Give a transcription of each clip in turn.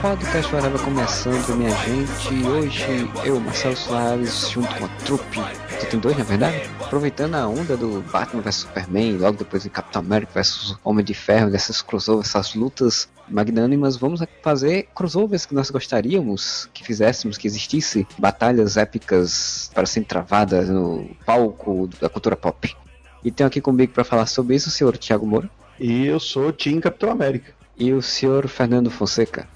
Podcast Whatever começando, minha gente. Hoje eu, Marcelo Soares, junto com a trupe. Tem dois, na verdade. Aproveitando a onda do Batman vs Superman, logo depois de Capitão América vs Homem de Ferro, dessas crossovers, essas lutas magnânimas, vamos fazer crossovers que nós gostaríamos que fizéssemos, que existisse batalhas épicas para serem travadas no palco da cultura pop. E tenho aqui comigo para falar sobre isso o senhor Thiago Moura E eu sou o Team Capitão América. e o senhor Fernando Fonseca.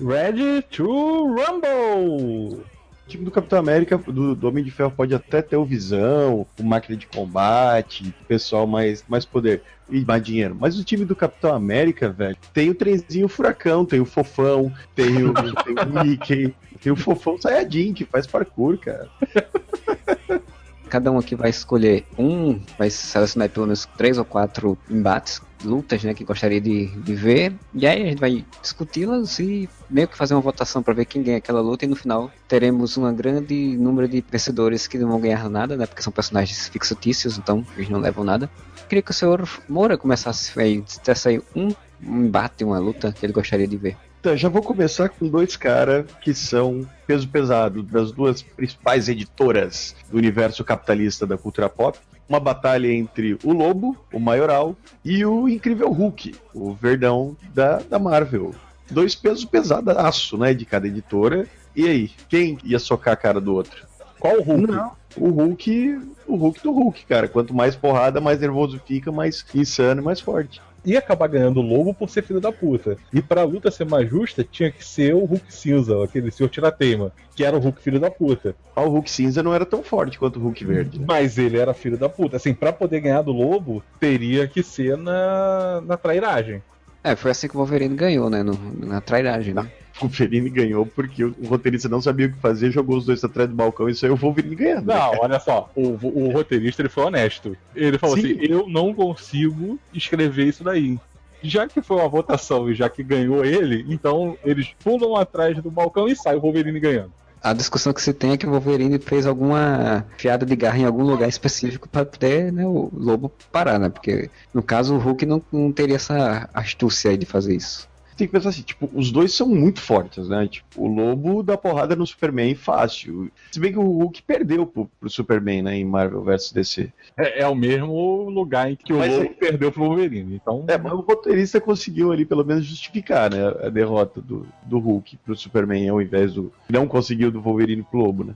Ready to Rumble! O time do Capitão América, do, do Homem de Ferro, pode até ter o Visão, o máquina de combate, o pessoal mais, mais poder e mais dinheiro. Mas o time do Capitão América, velho, tem o trenzinho furacão, tem o fofão, tem o, tem o Mickey, tem o fofão Sayajin, que faz parkour, cara. Cada um aqui vai escolher um, vai selecionar pelo menos três ou quatro embates, lutas, né, que gostaria de, de ver. E aí a gente vai discuti-las e meio que fazer uma votação para ver quem ganha aquela luta. E no final teremos um grande número de vencedores que não vão ganhar nada, né, porque são personagens fictícios, então eles não levam nada. Queria que o senhor Moura começasse aí, dissesse aí um, um embate, uma luta que ele gostaria de ver. Então, já vou começar com dois caras que são peso pesado das duas principais editoras do universo capitalista da cultura pop. Uma batalha entre o Lobo, o Maioral, e o Incrível Hulk, o Verdão da, da Marvel. Dois pesos pesadaço, né, de cada editora. E aí, quem ia socar a cara do outro? Qual o Hulk? Não. O Hulk, o Hulk do Hulk, cara. Quanto mais porrada, mais nervoso fica, mais insano e mais forte. Ia acabar ganhando o Lobo por ser filho da puta. E pra luta ser mais justa, tinha que ser o Hulk cinza, aquele senhor tirateima, que era o Hulk filho da puta. Ah, O Hulk cinza não era tão forte quanto o Hulk verde. né? Mas ele era filho da puta. Assim, pra poder ganhar do Lobo, teria que ser na, na trairagem. É, foi assim que o Wolverine ganhou, né, no, na trairagem, né? O Wolverine ganhou porque o roteirista não sabia o que fazer, jogou os dois atrás do balcão e saiu o Wolverine ganhando. né? Não, olha só, o, o roteirista ele foi honesto. Ele falou Sim. assim: eu não consigo escrever isso daí. Já que foi uma votação e já que ganhou ele, então eles pulam atrás do balcão e sai o Wolverine ganhando. A discussão que se tem é que o Wolverine fez alguma fiada de garra em algum lugar específico para poder né, o lobo parar, né? Porque no caso o Hulk não, não teria essa astúcia de fazer isso. Tem que pensar assim, tipo, os dois são muito fortes, né? Tipo, o Lobo dá porrada no Superman fácil. Se bem que o Hulk perdeu pro, pro Superman, né, em Marvel vs DC. É, é o mesmo lugar em que o Mas Lobo aí- perdeu pro Wolverine. Então, É, mas o roteirista conseguiu ali pelo menos justificar, né, a derrota do, do Hulk pro Superman ao invés do... Não conseguiu do Wolverine pro Lobo, né?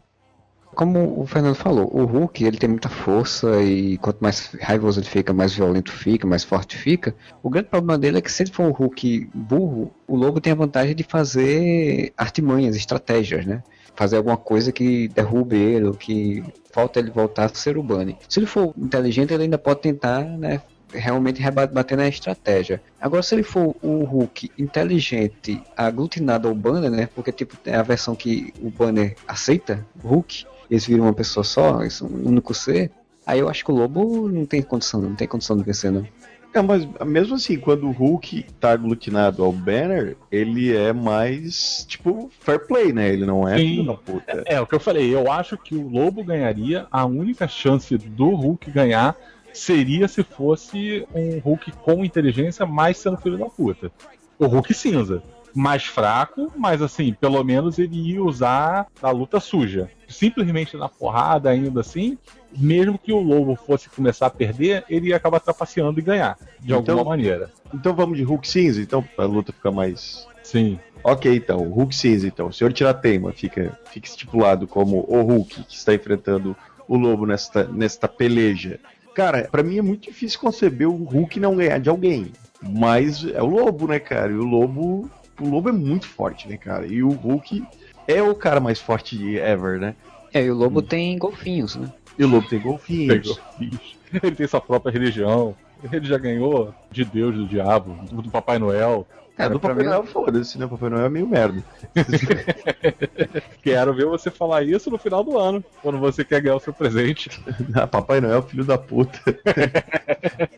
Como o Fernando falou, o Hulk ele tem muita força e quanto mais raivoso ele fica, mais violento fica, mais forte fica. O grande problema dele é que se ele for um Hulk burro, o Lobo tem a vantagem de fazer artimanhas, estratégias, né? Fazer alguma coisa que derrube ele, ou que falta ele voltar a ser o Bunny. Se ele for inteligente, ele ainda pode tentar, né? Realmente rebater na estratégia. Agora, se ele for o Hulk inteligente, aglutinado ao Banner, né? Porque tipo, é a versão que o Banner aceita, Hulk, eles viram uma pessoa só, eles são um único ser. Aí eu acho que o Lobo não tem condição, não tem condição de vencer, não. É, mas mesmo assim, quando o Hulk tá aglutinado ao Banner, ele é mais, tipo, fair play, né? Ele não é Sim. filho da puta. é o que eu falei. Eu acho que o Lobo ganharia. A única chance do Hulk ganhar seria se fosse um Hulk com inteligência, mas sendo filho da puta. O Hulk cinza. Mais fraco, mas assim, pelo menos ele ia usar a luta suja. Simplesmente na porrada, ainda assim, mesmo que o Lobo fosse começar a perder, ele ia acabar trapaceando e ganhar, de Então- alguma maneira. Então vamos de Hulk cinza, então, pra luta ficar mais... Sim. Ok, então, Hulk cinza, então. O Senhor Tirateima fica, fica estipulado como o Hulk que está enfrentando o Lobo nesta, nesta peleja. Cara, pra mim é muito difícil conceber o Hulk não ganhar de alguém. Mas é o Lobo, né, cara? E o Lobo. O Lobo é muito forte, né, cara? E o Hulk é o cara mais forte de ever, né? É, e o lobo tem golfinhos, né? E o lobo tem golfinhos. Pegou. Bicho. Ele tem sua própria religião. Ele já ganhou de Deus, do diabo, do Papai Noel. É, do Papai mim- Noel, foda-se, né? Papai Noel é meio merda. Quero ver você falar isso no final do ano, quando você quer ganhar o seu presente. Ah, Papai Noel, filho da puta.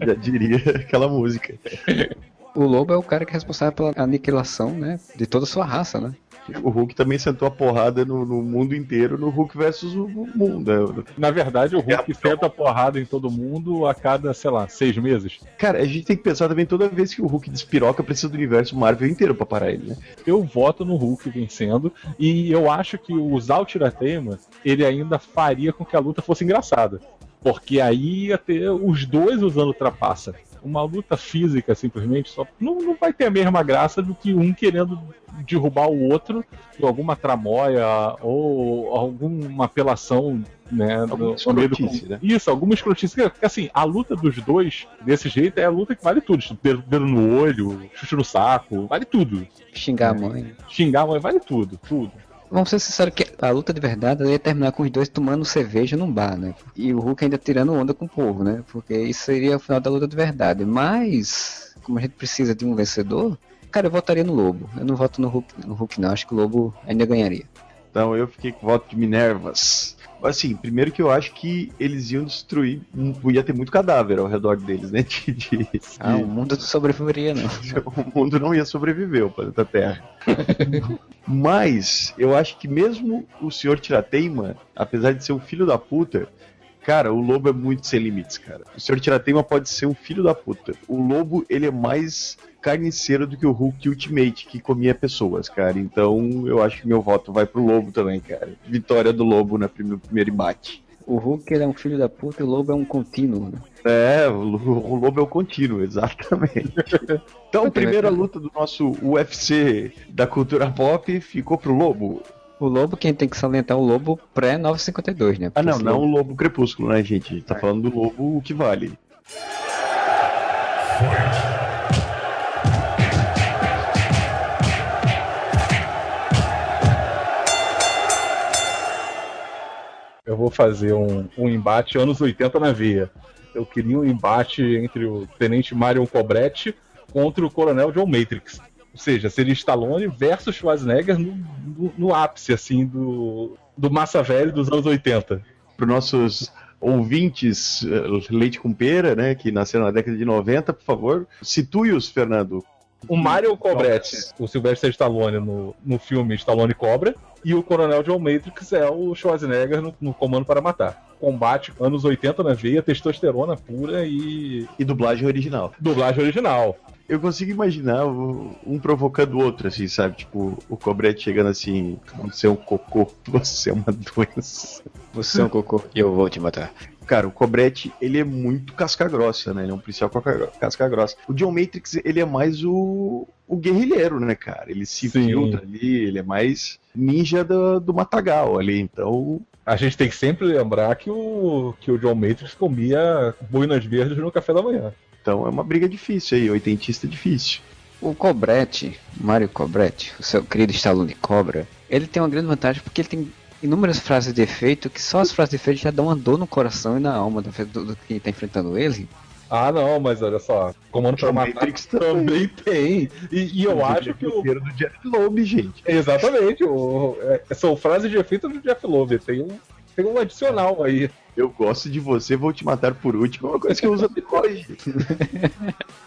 Já diria aquela música. O lobo é o cara que é responsável pela aniquilação, né? De toda a sua raça, né? O Hulk também sentou a porrada no, no mundo inteiro no Hulk versus o mundo. Na verdade, o Hulk É, senta a porrada em todo mundo a cada, sei lá, seis meses. Cara, a gente tem que pensar também toda vez que o Hulk despiroca, precisa do universo Marvel inteiro pra parar ele, né? Eu voto no Hulk vencendo e eu acho que usar o Tiratema ele ainda faria com que a luta fosse engraçada. Porque aí ia ter os dois usando trapaça. Uma luta física, simplesmente, só não, não vai ter a mesma graça do que um querendo derrubar o outro por alguma tramóia ou alguma apelação, né? Alguma no- meio do- né? Isso, alguma escrotice. Porque, assim, a luta dos dois, desse jeito, é a luta que vale tudo. Dedo, dedo no olho, chute no saco, vale tudo. Xingar a mãe. Xingar a mãe, vale tudo, tudo. Vamos ser sinceros que a luta de verdade ia terminar com os dois tomando cerveja num bar, né? E o Hulk ainda tirando onda com o povo, né? Porque isso seria o final da luta de verdade. Mas, como a gente precisa de um vencedor, cara, eu votaria no Lobo. Eu não voto no Hulk, no Hulk não. Acho que o Lobo ainda ganharia. Então eu fiquei com voto de Minervas. Assim, primeiro que eu acho que eles iam destruir, ia ter muito cadáver ao redor deles, né? De, de- Ah, o mundo não sobreviveria, não. o mundo não ia sobreviver, o planeta Terra. Mas eu acho que mesmo o senhor Tirateima, apesar de ser um filho da puta, cara, o lobo é muito sem limites, cara. O senhor Tirateima pode ser um filho da puta. O lobo, ele é mais carniceiro do que o Hulk Ultimate, que comia pessoas, cara. Então eu acho que meu voto vai pro lobo também, cara. Vitória do lobo na prim- no primeiro embate. O Hulk ele é um filho da puta e o Lobo é um contínuo, né? É, o lo- o lobo é o contínuo, exatamente. Então, primeira luta do nosso UFC da cultura pop ficou pro lobo. O Lobo, quem tem que salientar é o Lobo pré-952, né? Ah, Porque não, esse não Lobo- o lobo crepúsculo, né, gente? A gente tá falando do lobo o que vale. Eu vou fazer um, um embate anos 80 na veia. Eu queria um embate entre o Tenente Marion Cobretti contra o Coronel John Matrix. Ou seja, seria Stallone versus Schwarzenegger no, no- no ápice, assim, do, do massa velho dos anos 80. Para nossos ouvintes eh, leite com pera, né, que nasceram na década de 90, por favor, situe-os, Fernando. O Mario Cobretti, o Sylvester Stallone no, no filme Stallone Cobra, e o Coronel John Matrix é o Schwarzenegger no, no Comando para Matar. Combate anos 80 na veia, testosterona pura e E dublagem original. dublagem original. Eu consigo imaginar um provocando o outro, assim, sabe? Tipo, o Cobrete chegando assim, você é um cocô, você é uma doença. Você é um cocô e eu vou te matar. Cara, o Cobrete, ele é muito casca grossa, né? Ele é um policial casca- casca grossa. O John Matrix, ele é mais o, o guerrilheiro, né, cara? Ele se Sim. filtra ali, ele é mais ninja do, do Matagal ali. Então, A gente tem que sempre lembrar que o, que o John Matrix comia boinas verdes no café da manhã. então é uma briga difícil aí, oitentista difícil. O Cobrete, Mário Cobrete, o seu querido Stallone Cobra, ele tem uma grande vantagem porque ele tem inúmeras frases de efeito que só as frases de efeito já dão uma dor no coração e na alma do, do, do que tá enfrentando ele. Ah, não, mas olha só. Comando para Matar Matrix também. tem. E, e eu acho que o, roteiro do Jeff Loeb, gente. Exatamente. O, é, são frases de efeito do Jeff Loeb. Tem um, tem um adicional aí. Eu gosto de você, vou te matar por último. É uma coisa que eu uso até hoje.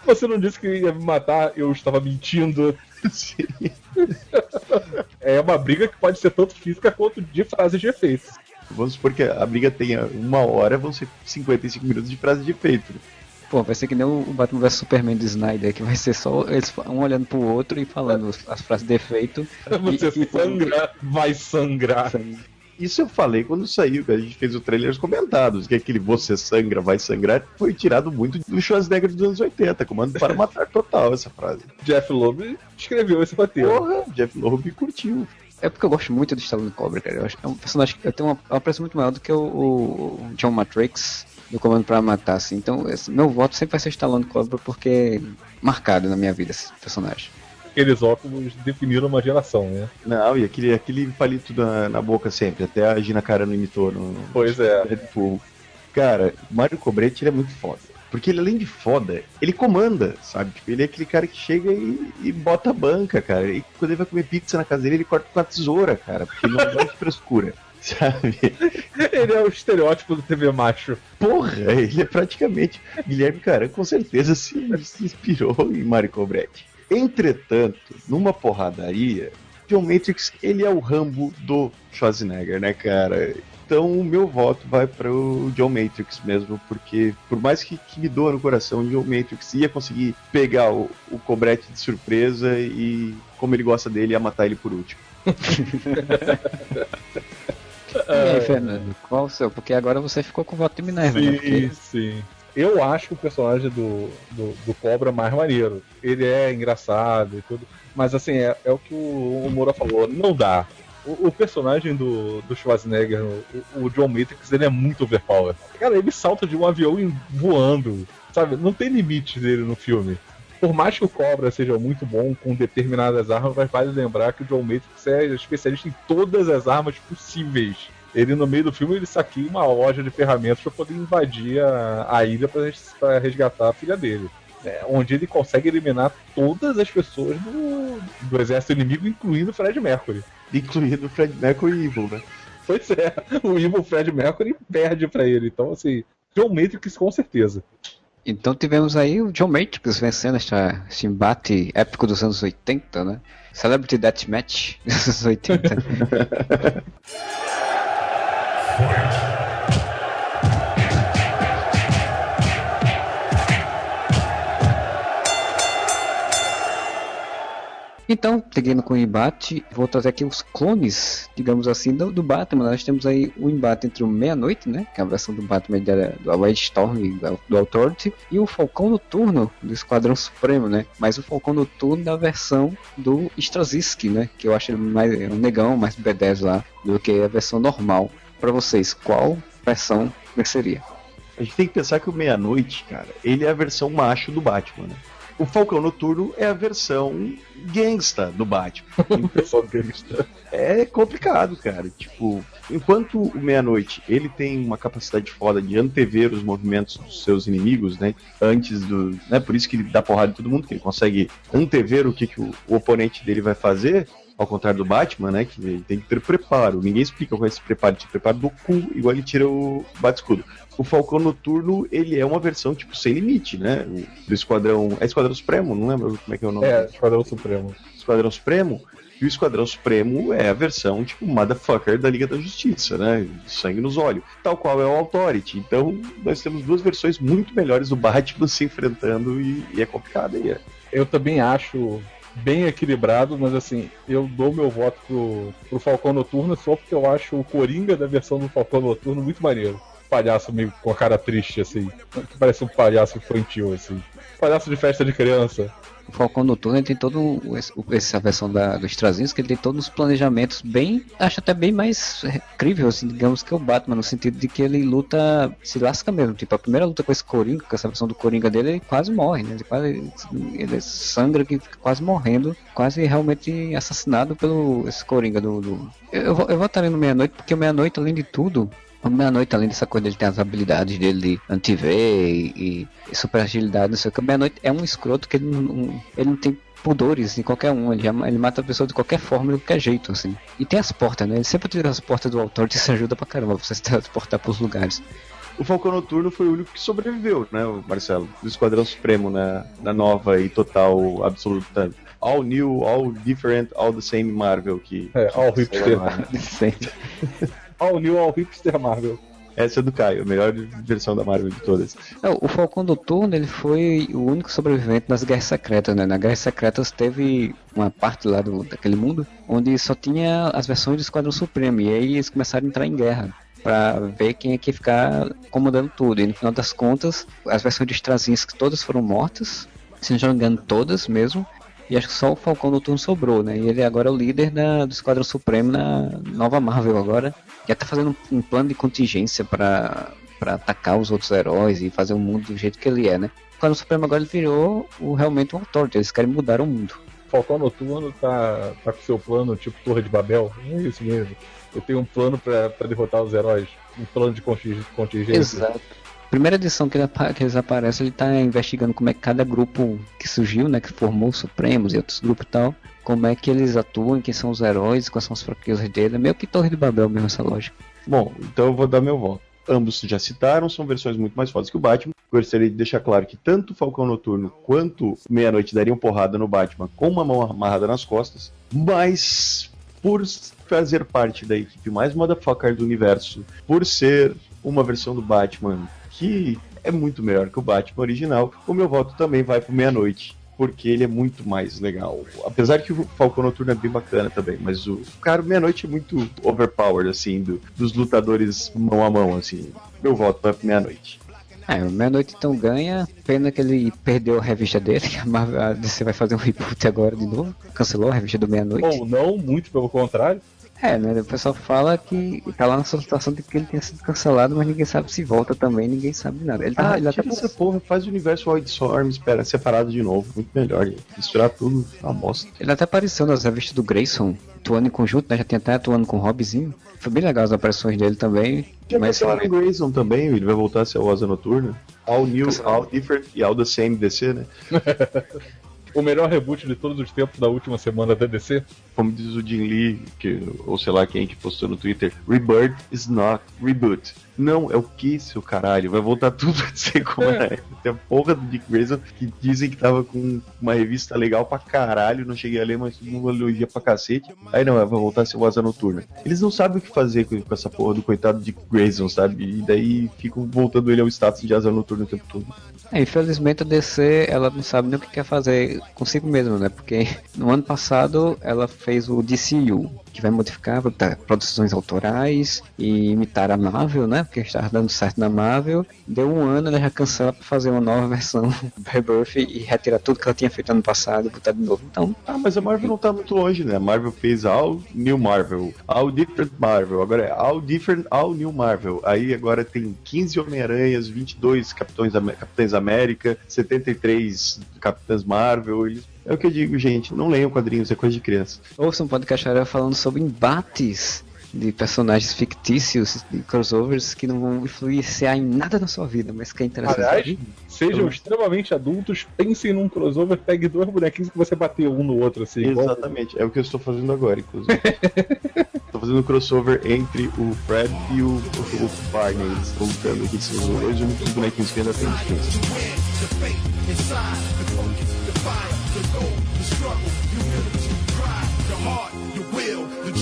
Você não disse que ia me matar, eu estava mentindo. Sim. É uma briga que pode ser tanto física quanto de frases de efeito. Vamos supor que a briga tenha uma hora, vão ser 55 minutos de frase de efeito. Pô, vai ser que nem o Batman vs Superman do Snyder, que vai ser só eles um olhando pro outro e falando as- as frases de efeito. Você E- e- sangra, vai sangrar. Isso eu falei quando saiu, que a gente fez o trailer comentados, que aquele Você Sangra, Vai Sangrar foi tirado muito do Schwarzenegger dos anos 80, comando para matar total essa frase. Jeff Loeb escreveu esse roteiro. Porra, Jeff Loeb curtiu. É porque eu gosto muito do Stallone Cobra, cara. Eu acho que é um personagem que eu tenho uma, eu apreço muito maior do que o, o John Matrix do Comando para Matar, assim. Então, esse- meu voto sempre vai ser Stallone Cobra porque é marcado na minha vida esse personagem. Aqueles óculos definiram uma geração, né? Não, e aquele, aquele palito na, na boca sempre, até a Gina Carano imitou no, Pois é. Deadpool. Cara, Mario Cobretti ele é muito foda. Porque ele, além de foda, ele comanda, sabe? Tipo, ele é aquele cara que chega e, e bota a banca, cara. E quando ele vai comer pizza na casa dele, ele corta com a tesoura, cara. Porque ele não gosta de frescura, sabe? Ele é o estereótipo do TV macho. Porra, ele é praticamente. Guilherme Caran com certeza se, se inspirou em Mario Cobretti. Entretanto, numa porradaria, John Matrix, ele é o Rambo do Schwarzenegger, né, cara? Então o meu voto vai para o John Matrix mesmo, porque por mais que, que me doa no coração, o John Matrix ia conseguir pegar o, o Cobretti de surpresa e, como ele gosta dele, ia matar ele por último. E aí, Fernando, qual o seu? Porque agora você ficou com o voto de Minerva, né? Sim, Porque sim. Eu acho o personagem do, do, do Cobra mais maneiro. Ele é engraçado e tudo. Mas assim, é, é o que o, o Moura falou, não dá. O, o personagem do, do Schwarzenegger, o, o John Matrix, ele é muito overpower. Cara, ele salta de um avião voando. Sabe? Não tem limite dele no filme. Por mais que o Cobra seja muito bom com determinadas armas, mas vale lembrar que o John Matrix é especialista em todas as armas possíveis. Ele, no meio do filme, ele saqueia uma loja de ferramentas para poder invadir a, a ilha para resgatar a filha dele. É, onde ele consegue eliminar todas as pessoas do, do exército inimigo, incluindo o Fred Mercury. Incluindo o Fred Mercury e Evil, né? Pois é, o Evil Fred Mercury perde para ele. Então, assim, John Matrix com certeza. Então tivemos aí o John Matrix vencendo esta, esse embate épico dos anos 80, né? Celebrity Deathmatch dos anos 80. Então, seguindo com o embate, vou trazer aqui os clones, digamos assim, do, do Batman. Nós temos aí o embate entre o Meia-Noite, né? Que é a versão do Batman da, do Wildstorm, do, Authority, e o Falcão Noturno do Esquadrão Supremo, né? Mas o Falcão Noturno da versão do Straczynski, né? Que eu acho ele mais é um negão, mais B10 lá, do que a versão normal. Pra vocês, qual versão venceria? A gente tem que pensar que o Meia-Noite, cara, ele é a versão macho do Batman, né? O Falcão Noturno é a versão gangsta do Batman. Pessoal gangsta. É complicado, cara. Tipo, enquanto o Meia-Noite ele tem uma capacidade foda de antever os movimentos dos seus inimigos, né? Antes do. Né, por isso que ele dá porrada em todo mundo, que ele consegue antever o que, que o, o oponente dele vai fazer. Ao contrário do Batman, né? Que ele tem que ter preparo. Ninguém explica qual é esse preparo. Ele preparo do cu, igual ele tira o bate-escudo. O Falcão Noturno, ele é uma versão, tipo, sem limite, né? Do Esquadrão. É Esquadrão Supremo? Não lembro como é que é o nome. É, Esquadrão Supremo. Esquadrão Supremo. E o Esquadrão Supremo é a versão, tipo, motherfucker da Liga da Justiça, né? Sangue nos olhos. Tal qual é o Authority. Então, nós temos duas versões muito melhores do Batman se enfrentando e, e é complicado aí. É. Eu também acho bem equilibrado, mas assim, eu dou meu voto pro, pro Falcão Noturno só porque eu acho o Coringa da versão do Falcão Noturno muito maneiro. Palhaço meio com a cara triste, assim. Que parece um palhaço infantil, assim. Palhaço de festa de criança. Falcão Noturno ele tem todo essa versão da, do Straczynski, ele tem todos os planejamentos bem, acho até bem mais é, crível, assim, digamos que o Batman, no sentido de que ele luta, se lasca mesmo, tipo, a primeira luta com esse Coringa, com essa versão do Coringa dele, ele quase morre, né, ele quase, ele sangra que fica quase morrendo, quase realmente assassinado pelo esse Coringa do... do... Eu, eu, vou- eu votaria no Meia-Noite, porque o Meia-Noite, além de tudo, Meia-Noite, além dessa coisa, ele tem as habilidades dele de anti-V e, e super agilidade, não sei o que. Meia-Noite é um escroto que ele não, ele não tem pudores em qualquer um. Ele, ele mata a pessoa de qualquer forma, de qualquer jeito, assim. E tem as portas, né? Ele sempre utiliza as portas do Authority, isso ajuda pra caramba pra você se transportar pros lugares. O Falcão Noturno foi o único que sobreviveu, né, Marcelo? Do Esquadrão Supremo na, na nova e total, absoluta. All new, all different, all the same Marvel que. É, all que All New, All Hipster Marvel. Essa é do Caio, a melhor versão da Marvel de todas. Não, o Falcão Noturno, ele foi o único sobrevivente nas Guerras Secretas, né? Nas Guerras Secretas teve uma parte lá do, daquele mundo onde só tinha as versões do Esquadrão Supremo. E aí eles começaram a entrar em guerra pra ver quem é que ia ficar comandando tudo. E no final das contas, as versões de Straczynski todas foram mortas, se não me engano, todas mesmo. E acho que só o Falcão Noturno sobrou, né? E ele agora é o líder da, do Esquadrão Supremo na nova Marvel agora. Já tá fazendo um, um plano de contingência pra para atacar os outros heróis e fazer o mundo do jeito que ele é, né? O Esquadrão Supremo agora virou o, realmente um authority, eles querem mudar o mundo. Falcão Noturno tá, tá com seu plano tipo Torre de Babel. É isso mesmo. Eu tenho um plano pra, pra derrotar os heróis. Um plano de conti- contingência. Exato. Primeira edição que, ele que eles aparecem, ele tá investigando como é que cada grupo que surgiu, né, que formou os Supremos e outros grupos e tal, como é que eles atuam, quem são os heróis, quais são as fraquezas dele. É meio que Torre de Babel mesmo essa lógica. Bom, então eu vou dar meu voto. Ambos já citaram, são versões muito mais fodas que o Batman. Gostaria de deixar claro que tanto o Falcão Noturno quanto Meia-Noite dariam porrada no Batman com uma mão amarrada nas costas, mas por fazer parte da equipe mais motherfucker do universo, por ser uma versão do Batman que é muito melhor que o Batman original, o meu voto também vai pro Meia-Noite. Porque ele é muito mais legal. Apesar que o Falcão Noturno é bem bacana também, mas o cara, Meia-Noite é muito overpowered, assim, do- dos lutadores mão a mão, assim. Meu voto vai pro Meia-Noite. É, o Meia-Noite então ganha. Pena que ele perdeu a revista dele, que a Marvel a DC vai fazer um reboot agora de novo. Cancelou a revista do Meia-Noite. Ou não, muito pelo contrário. É, né? O pessoal fala que tá lá nessa situação de que ele tenha sido cancelado, mas ninguém sabe se volta também, ninguém sabe nada. Ele tá, Ah, ele até tira essa porra, faz o universo Wildstorm, espera, separado de novo. Muito melhor, gente. Misturar tudo, é uma bosta. Ele até apareceu nas revistas do Grayson, atuando em conjunto, né? Já tinha até atuando com o Robzinho. Foi bem legal as aparições dele também. Já mas vai ter o Alan Grayson também, ele vai voltar a ser o Asa Noturna. All new, all different e all the same DC, né? O melhor reboot de todos os tempos da última semana da DC. Como diz o Jim Lee, que, ou sei lá quem que postou no Twitter, Rebirth is not reboot. Não, é o que, seu caralho? Vai voltar tudo a ser como era. Tem a porra do Dick Grayson que dizem que tava com uma revista legal pra caralho, não cheguei a ler, mas mundo elogia pra cacete. Aí não, vai voltar a ser o Asa Noturna. Eles não sabem o que fazer com, essa porra do coitado Dick Grayson, sabe? E daí ficam voltando ele ao status de Asa Noturna o tempo todo. É, infelizmente a DC ela não sabe nem o que quer fazer consigo mesma, né? Porque no ano passado ela fez o DCU, que vai modificar vai botar produções autorais e imitar a Marvel, né? Porque estava dando certo na Marvel. Deu um ano, ela já cancela pra fazer uma nova versão do Rebirth e retirar tudo que ela tinha feito ano passado e botar de novo. Então, Ah, mas a Marvel não tá muito longe, né? A Marvel fez All New Marvel, All Different Marvel, agora é All Different, All New Marvel. Aí agora tem 15 Homem-Aranhas, 22 Capitães, Am- Capitães América, 73 Capitãs Marvel. Eles... É o que eu digo, gente, não leiam quadrinhos, é coisa de criança. ouça um podcast falando sobre embates de personagens fictícios, de crossovers que não vão influenciar em nada na sua vida, mas que é interessante. Aliás, sejam extremamente adultos, pensem num crossover, pegue dois bonequinhos que você bateu um no outro, assim. igual- Exatamente, é o que eu estou fazendo agora, inclusive. Estou fazendo um crossover entre o Fred e o, o, o Barney. Lutando aqui, são os dois únicos bonequinhos que ainda tem diferença.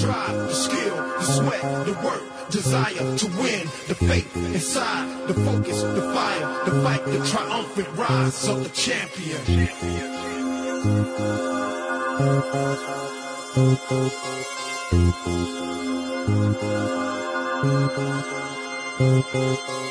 Drive, the skill, the sweat, the work, desire to win, the faith inside, the focus, the fire, the fight, the triumphant rise of the champion. Fight,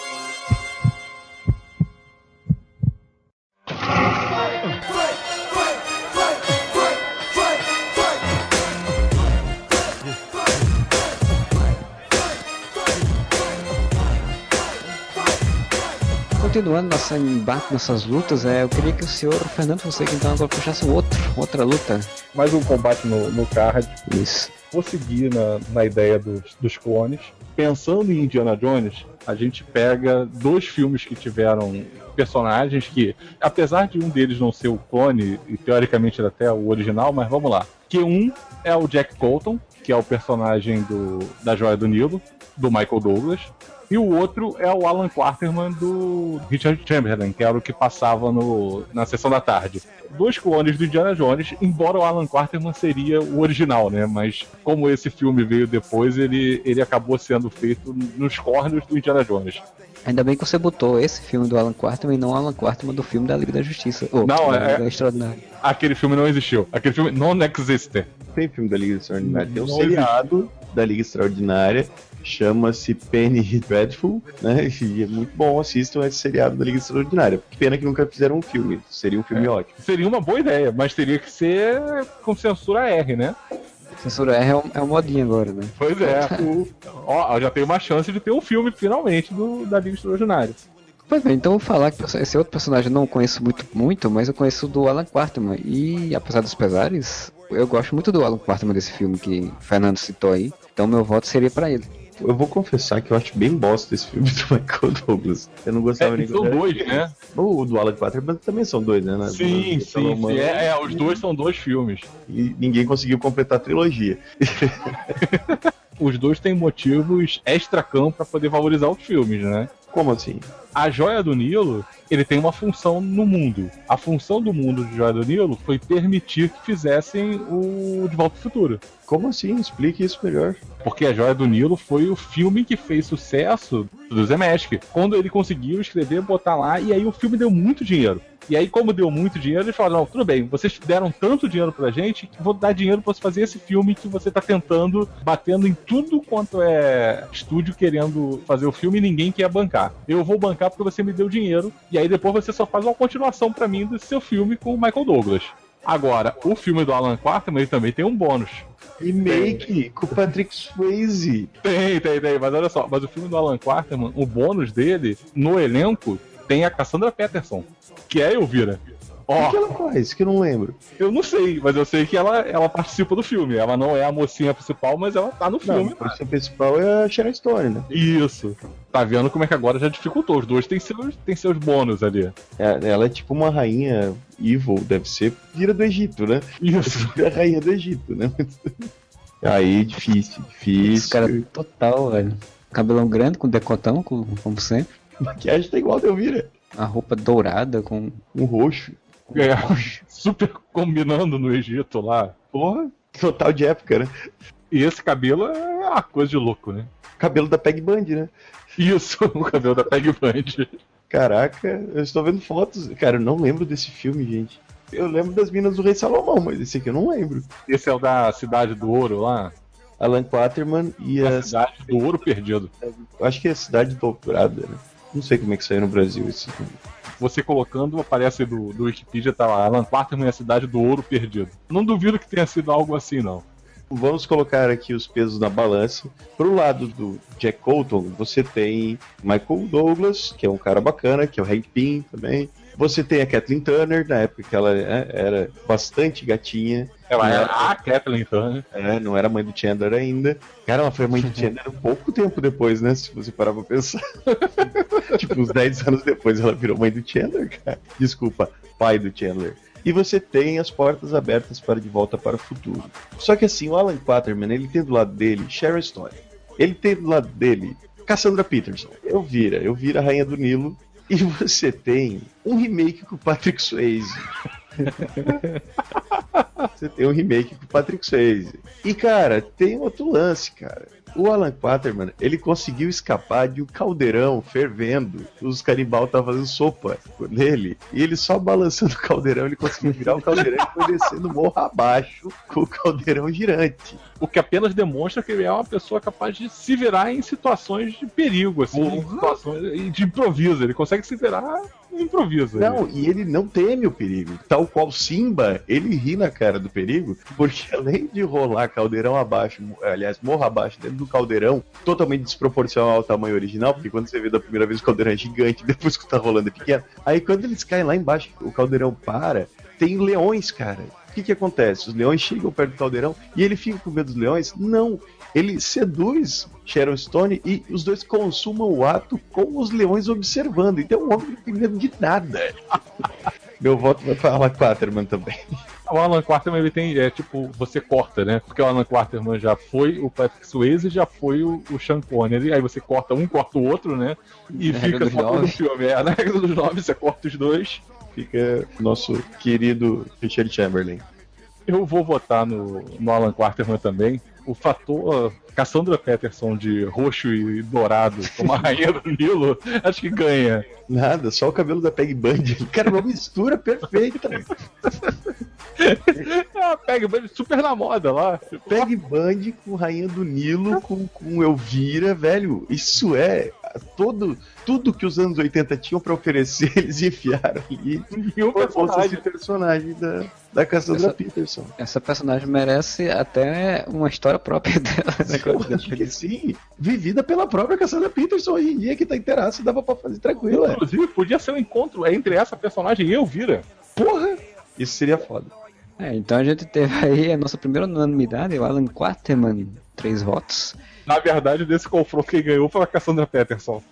Continuando nosso embate, nossas lutas, é, eu queria que o senhor Fernando Fonseca então agora puxasse outro, outra luta. Mais um combate no, no card. Isso. Vou seguir na, na ideia dos, dos clones. Pensando em Indiana Jones, a gente pega dois filmes que tiveram personagens que, apesar de um deles não ser o clone, e teoricamente era até o original, mas vamos lá. Que um é o Jack Colton, que é o personagem do, da Joia do Nilo, do Michael Douglas. E o outro é o Alan Quarterman do Richard Chamberlain, que era o que passava no, na sessão da tarde. Dois clones do Indiana Jones, embora o Alan Quarterman seria o original, né? Mas como esse filme veio depois, ele, ele acabou sendo feito nos cornos do Indiana Jones. Ainda bem que você botou esse filme do Alan Quarterman e não o Alan Quarterman do filme da Liga da Justiça. Ou, Não, é- Liga Extraordinária. Aquele filme não existiu. Aquele filme não existe. Tem filme da Liga Extraordinária, tem um seriado da Liga Extraordinária, chama-se Penny Dreadful, né? E é muito bom, assistam esse seriado da Liga Extraordinária. Que pena que nunca fizeram um filme, seria um filme ótimo. Seria uma boa ideia, mas teria que ser com censura R, né? Censura R é um, é um modinho agora, né? Pois é. o- ó, já tem uma chance de ter um filme finalmente do, da Liga Extraordinária. Pois bem, então eu vou falar que esse outro personagem eu não conheço muito, muito, mas eu conheço do Alan Quarterman. E apesar dos pesares, eu gosto muito do Alan Quarterman desse filme que o Fernando citou aí. Então meu voto seria pra ele. Eu vou confessar que eu acho bem bosta esse filme do Michael Douglas. Eu não gostava É, nem são dois, né? O do Alan Quaterman também são dois, né? Na- Sim, na- sim, sim. É, é, os dois são dois filmes. E ninguém conseguiu completar a trilogia. Os dois têm motivos extra-cam pra poder valorizar os filmes, né? Como assim? A Joia do Nilo, ele tem uma função no mundo. A função do mundo de Joia do Nilo foi permitir que fizessem o De Volta ao Futuro. Como assim? Explique isso melhor. Porque A Joia do Nilo foi o filme que fez sucesso do Zemeckis. Quando ele conseguiu escrever, botar lá, e aí o filme deu muito dinheiro. E aí, como deu muito dinheiro, eles falaram: não, tudo bem, vocês deram tanto dinheiro pra gente que vou dar dinheiro pra você fazer esse filme que você tá tentando, batendo em tudo quanto é estúdio querendo fazer o filme e ninguém quer bancar. Eu vou bancar porque você me deu dinheiro, e aí depois você só faz uma continuação pra mim do seu filme com o Michael Douglas. Agora, o filme do Alan Quarterman ele também tem um bônus. Remake com o Patrick Swayze. Tem, tem, tem, mas olha só, mas o filme do Alan Quarterman, o bônus dele, no elenco, tem a Cassandra Peterson, que é Elvira. O Ó, que ela faz? Que eu não lembro. eu não sei, mas eu sei que ela, ela participa do filme. Ela não é a mocinha principal, mas ela tá no Não, filme. a personagem principal é a Sharon Stone, né? Isso. Tá vendo como é que agora já dificultou? Os dois têm seus, têm seus bônus ali. É- Ela é tipo uma rainha evil, deve ser, vira do Egito, né? Isso. Vira a rainha do Egito, né? Aí, difícil, difícil. Esse cara é total, velho. Cabelão grande, com decotão, com- como sempre. Maquiagem tá igual a Delvira. A roupa dourada com. Um roxo. É, super combinando no Egito lá. Porra, total de época, né? E esse cabelo é uma coisa de louco, né? Cabelo da Peg Band, né? Isso, o cabelo da Peg Band. Caraca, eu estou vendo fotos. Cara, eu não lembro desse filme, gente. Eu lembro das Minas do Rei Salomão, mas esse aqui eu não lembro. Esse é o da Cidade do Ouro lá. Alan Quaterman e A a. Cidade do Ouro Perdido. Acho que é a Cidade Dourada, né? Não sei como é que saiu no Brasil filme. Você colocando, aparece do, do Wikipedia, tá lá, Alan Quarterman e a Cidade do Ouro Perdido. Não duvido que tenha sido algo assim, não. Vamos colocar aqui os pesos na balança. Pro lado do Jack Colton, você tem Michael Douglas, que é um cara bacana, que é o Hank Pym também. Você tem a Kathleen Turner, na época que ela né, era bastante gatinha. Ela era- a Kathleen Turner. É, não era mãe do Chandler ainda. Cara, ela foi mãe do Chandler um pouco tempo depois, né? Se você parar pra pensar. tipo, uns 10 anos depois ela virou mãe do Chandler, cara. Desculpa, pai do Chandler. E você tem as portas abertas para De Volta para o Futuro. Só que assim, o Alan Quaterman, ele tem do lado dele Sharon Stone. Ele tem do lado dele Cassandra Peterson. Eu vira, eu vira a Rainha do Nilo. E você tem um remake com o Patrick Swayze. Você tem um remake com o Patrick Swayze. E, cara, tem outro lance, cara. O Alan Quaterman, ele conseguiu escapar de um caldeirão fervendo. Os canibal estavam fazendo sopa nele. E ele só balançando o caldeirão, ele conseguiu virar o caldeirão e foi descendo morro abaixo com o caldeirão girante. O que apenas demonstra que ele é uma pessoa capaz de se virar em situações de perigo, assim, situações de improviso. Ele consegue se virar no improviso. Não, e ele não teme o perigo. Tal qual Simba, ele ri na cara do perigo, porque além de rolar caldeirão abaixo, aliás, morro abaixo dentro do caldeirão, totalmente desproporcional ao tamanho original, porque quando você vê da primeira vez o caldeirão é gigante, depois que tá rolando é pequeno. Aí quando eles caem lá embaixo, o caldeirão para, tem leões, cara. O que que acontece? Os leões chegam perto do caldeirão e ele fica com medo dos leões? Não. Ele seduz Sharon Stone e os dois consumam o ato com os leões observando. Então o homem não tem medo de nada. Meu voto vai para Alan Quaterman também. O Alan Quarterman, ele tem, é tipo, você corta, né? Porque o Alan Quarterman já foi o Patrick Swayze e já foi o, o Sean Connery. Aí você corta um, corta o outro, né? E regra fica só nove. filme. É, na regra dos nove, você corta os dois. Fica nosso querido Richard Chamberlain. Eu vou votar no, no Alan Quarterman também. O fator Cassandra Peterson de roxo e dourado como a rainha do Nilo, acho que ganha. Nada, só o cabelo da Peg Band. Cara, uma mistura perfeita. Ah, Peg Band super na moda lá. Peg Band com Rainha do Nilo, com, com Elvira, velho. Isso é todo, tudo que os anos 80 tinham pra oferecer, eles enfiaram ali. E de personagem. personagem da, da Cassandra Essa- Peterson. Essa personagem merece até uma história própria dela. né? Eu acho que sim. Vivida pela própria Cassandra Peterson hoje em dia, que tá inteiraço, dava pra fazer tranquilo, é. Inclusive, podia ser um encontro entre essa personagem e Elvira. Porra! Isso seria foda. É, então a gente teve aí a nossa primeira unanimidade, o Alan Quaterman, três votos. Na verdade, desse confronto quem ganhou foi a Cassandra Peterson.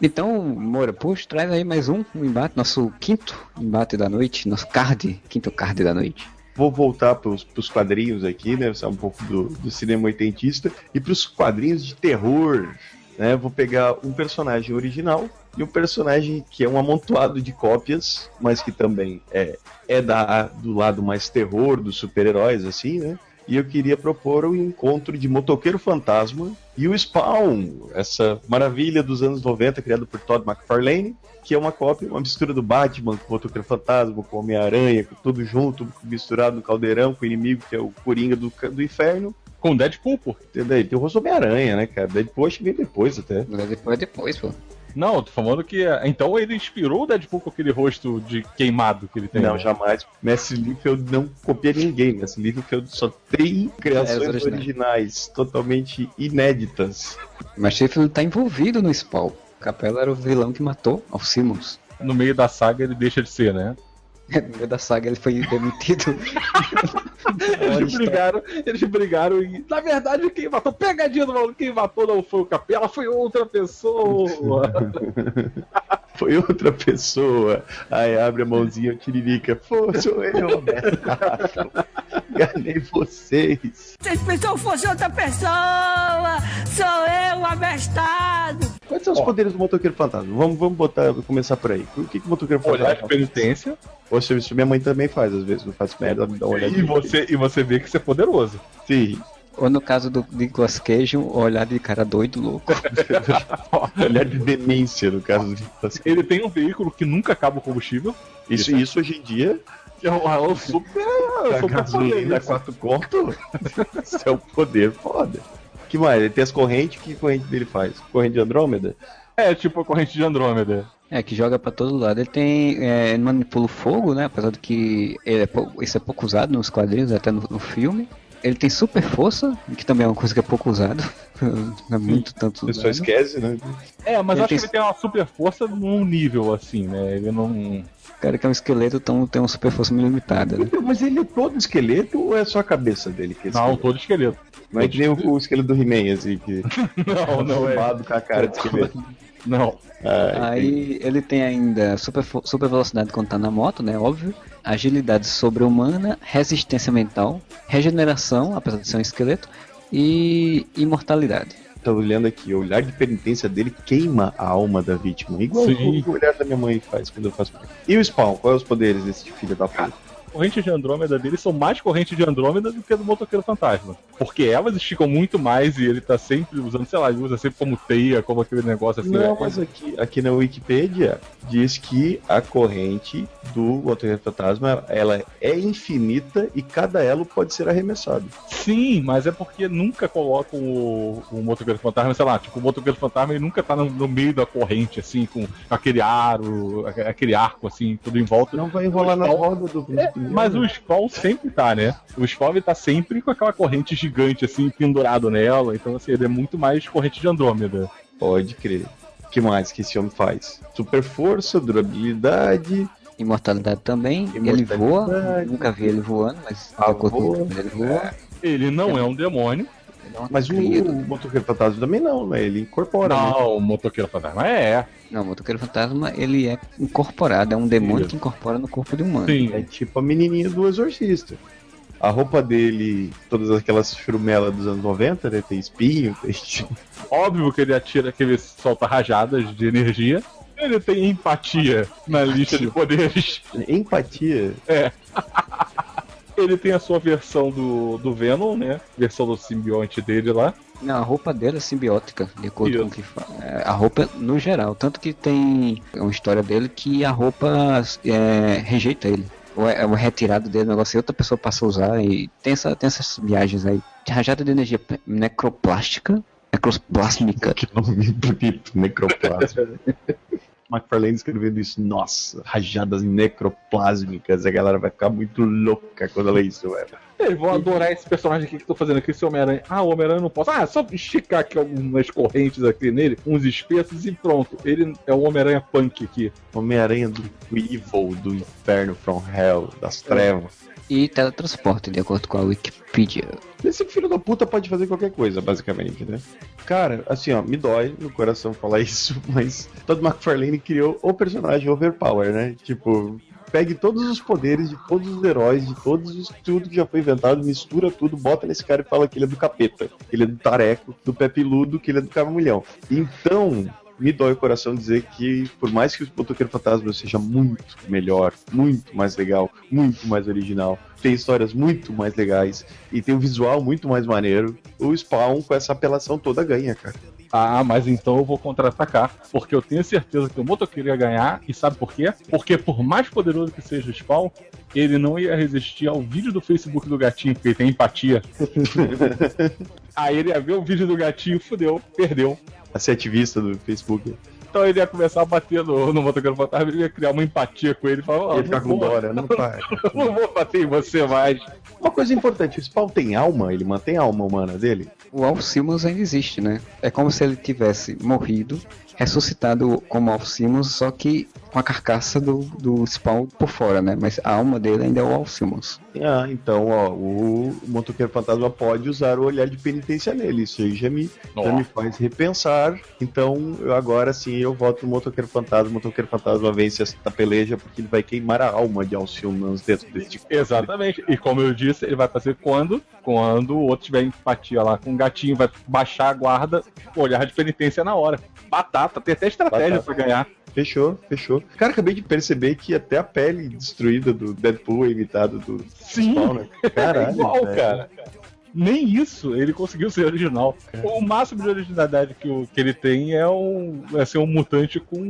Então, Moura, puxa, traz aí mais um, um embate, nosso quinto embate da noite, nosso card, quinto card da noite. Vou voltar pros, pros quadrinhos aqui, né? Um pouco do, do cinema oitentista. E pros quadrinhos de terror. Né? Vou pegar um personagem original e um personagem que é um amontoado de cópias, mas que também é, é da, do lado mais terror dos super-heróis, assim, né? E eu queria propor o encontro de Motoqueiro Fantasma e o Spawn, essa maravilha dos anos 90 criada por Todd McFarlane, que é uma cópia, uma mistura do Batman com o Motoqueiro Fantasma, com o Homem-Aranha, com tudo junto, misturado no caldeirão, com o inimigo que é o Coringa do, do Inferno. Com Deadpool, pô. Entendeu? Tem o rosto Homem-Aranha, né, cara? Depois acho que vem depois até. Mas Depois, depois, pô. Não, eu tô falando que. Então ele inspirou o Deadpool com aquele rosto de queimado que ele tem. Não, né? jamais. Mestre Liefeld não copia ninguém. Mestre Liefeld só tem criações É, originais. originais, totalmente inéditas. Mas Sheffield tá envolvido no Spawn. Capela era o vilão que matou Alcimos. No meio da saga ele deixa de ser, né? No meio da saga ele foi demitido. Eles brigaram, eles brigaram e. Na verdade, quem matou. Pegadinha do maluco, quem matou não foi o Capela, foi outra pessoa. Foi outra pessoa. Aí abre a mãozinha, tiririca. Pô, sou eu, Roberto. Enganei vocês. Vocês pensam que fosse outra pessoa? Sou eu, abestado! Quais são os poderes do motoqueiro fantasma? Vamos, vamos botar, começar por aí. O que, que o motoqueiro Olhar de fantasma penitência. Poxa, isso minha mãe também faz, às vezes. Não faz merda, me dá uma E olhadinha. você, e você vê que isso é poderoso. Sim. Ou no caso do Nicolas Cage, olhar de cara doido, louco. Olhar de demência, no caso de Ele tem um veículo que nunca acaba o combustível. Isso, isso hoje em dia, É um, é um super. a super gasolina poder. quatro conto, isso é um poder foda. que mais? Ele tem as correntes, o que a corrente dele faz? Corrente de Andrômeda? É tipo a corrente de Andrômeda. É, que joga pra todo lado. Ele tem. É, ele manipula o fogo, né? Apesar de que ele é pou- isso é pouco usado nos quadrinhos, até no, no filme. Ele tem super força, que também é uma coisa que é pouco usado. Não é muito tanto Você só usado. esquece, né? É, mas Ele acho tem- que ele tem uma super força num nível assim, né? Ele não. O cara que é um esqueleto então tem uma super força meio limitada, né? Mas ele é todo esqueleto ou é só a cabeça dele que é Não, todo esqueleto. Não é que nem o, o esqueleto do He-Man, assim, que Não, não é. com a cara de esqueleto. Não. Ah, Aí ele tem ainda super, super velocidade quando tá na moto, né? Óbvio. Agilidade sobre-humana, resistência mental, regeneração, apesar de ser um esqueleto, e imortalidade. Tô olhando aqui, o olhar de penitência dele queima a alma da vítima. Igual o olhar da minha mãe faz quando eu faço. E o Spawn, quais os poderes desse filho da puta? Correntes de Andrômeda dele são mais correntes de Andrômeda do que a do motoqueiro fantasma. Porque elas esticam muito mais e ele tá sempre usando, sei lá, ele usa sempre como teia, como aquele negócio assim. Não, né? mas aqui, aqui na Wikipedia diz que a corrente do Motoqueiro Fantasma ela é infinita e cada elo pode ser arremessado. Sim, mas é porque nunca colocam o, o motoqueiro fantasma, sei lá, tipo, o motoqueiro fantasma ele nunca tá no, no meio da corrente, assim, com aquele aro, aquele arco, assim, tudo em volta. Não vai enrolar na roda do É, mas o Spawn sempre tá, né? O Spawn ele tá sempre com aquela corrente gigante, assim, pendurado nela. Então, assim, ele é muito mais corrente de Andrômeda. Pode crer. O que mais que esse homem faz? Super força, durabilidade. Imortalidade também. Ele Imortalidade. voa. Nunca vi ele voando, mas Ah, voa. ele voa. Ele não é um demônio. É Mas o, o Motoqueiro Fantasma também não, né? Ele incorpora. né? Não, o motoqueiro fantasma é. Não, o motoqueiro fantasma, ele é incorporado, é um demônio Isso. que incorpora no corpo de um humano. Sim. É tipo a menininha do Exorcista. A roupa dele, todas aquelas churumelas dos anos 90, né? Tem espinho, tem. Óbvio que ele atira, que ele solta rajadas de energia. Ele tem empatia na lista de poderes. Empatia. Ele tem a sua versão do, do Venom, né? Versão do simbionte dele lá. Não, a roupa dele é simbiótica, de acordo Isso. com o que fala. É, A roupa no geral. Tanto que tem uma história dele que a roupa é, rejeita ele. Ou é, é uma retirada dele, um negócio e outra pessoa passa a usar. E tem, essa, tem essas viagens aí. Rajada de energia necroplástica. Necroplásmica. Que nome bonito, necroplásmico. McFarlane escrevendo isso, nossa, rajadas necroplásmicas, a galera vai ficar muito louca quando lê isso, velho. Eles vão adorar esse personagem aqui que tô fazendo aqui, esse Homem-Aranha. Ah, o Homem-Aranha não posso. Ah, só esticar aqui algumas correntes aqui nele, uns espetos e pronto. Ele é o Homem-Aranha punk aqui. Homem-Aranha do Evil, do inferno from hell, das trevas. E teletransporte, de acordo com a Wikipedia. Esse filho da puta pode fazer qualquer coisa, basicamente, né? Cara, assim, ó, me dói no coração falar isso, mas Todd McFarlane criou o personagem Overpower, né? Tipo, pegue todos os poderes de todos os heróis, de todos os tudo que já foi inventado, mistura tudo, bota nesse cara e fala que ele é do capeta, que ele é do tareco, do Pepe Ludo, que ele é do Camulhão. Então, me dói o coração dizer que, por mais que o Motoqueiro Fantasma seja muito melhor, muito mais legal, muito mais original, tem histórias muito mais legais e tem um visual muito mais maneiro, o Spawn com essa apelação toda ganha, cara. Ah, mas então eu vou contra-atacar. Porque eu tenho certeza que o motoqueiro ia ganhar. E sabe por quê? Porque por mais poderoso que seja o Spawn, ele não ia resistir ao vídeo do Facebook do gatinho, porque ele tem empatia. Aí ele ia ver o vídeo do gatinho, fudeu, perdeu. A ser ativista do Facebook. Então ele ia começar a bater no, no motoqueiro fantasma, ele ia criar uma empatia com ele e falar, ó, Ia ficar não com vou- dó, né? Não, pai. não vou bater em você mais. Uma coisa importante, o Spawn tem alma? Ele mantém a alma humana dele? O Alcimos ainda existe, né? É como se ele tivesse morrido, ressuscitado como Alcimos, só que com a carcaça do, do Spawn por fora, né? Mas a alma dele ainda é o Alcimos. Ah, então, ó, o Motoqueiro Fantasma pode usar o olhar de penitência nele. Isso aí já me, já me faz repensar. Então, eu agora sim, eu voto no Motoqueiro Fantasma. O Motoqueiro Fantasma vence essa peleja porque ele vai queimar a alma de Alcimans dentro desse Exatamente. E como eu disse, ele vai fazer quando? Quando o outro tiver empatia lá com o gatinho, vai baixar a guarda, olhar de penitência na hora. Batata, tem até estratégia Batata. pra ganhar. Fechou, fechou. Cara, acabei de perceber que até a pele destruída do Deadpool é imitada do Sim. Spawn, né? Caralho, é igual, velho. cara. Nem isso ele conseguiu ser original. O máximo de originalidade que, o, que ele tem é, um, é ser um mutante com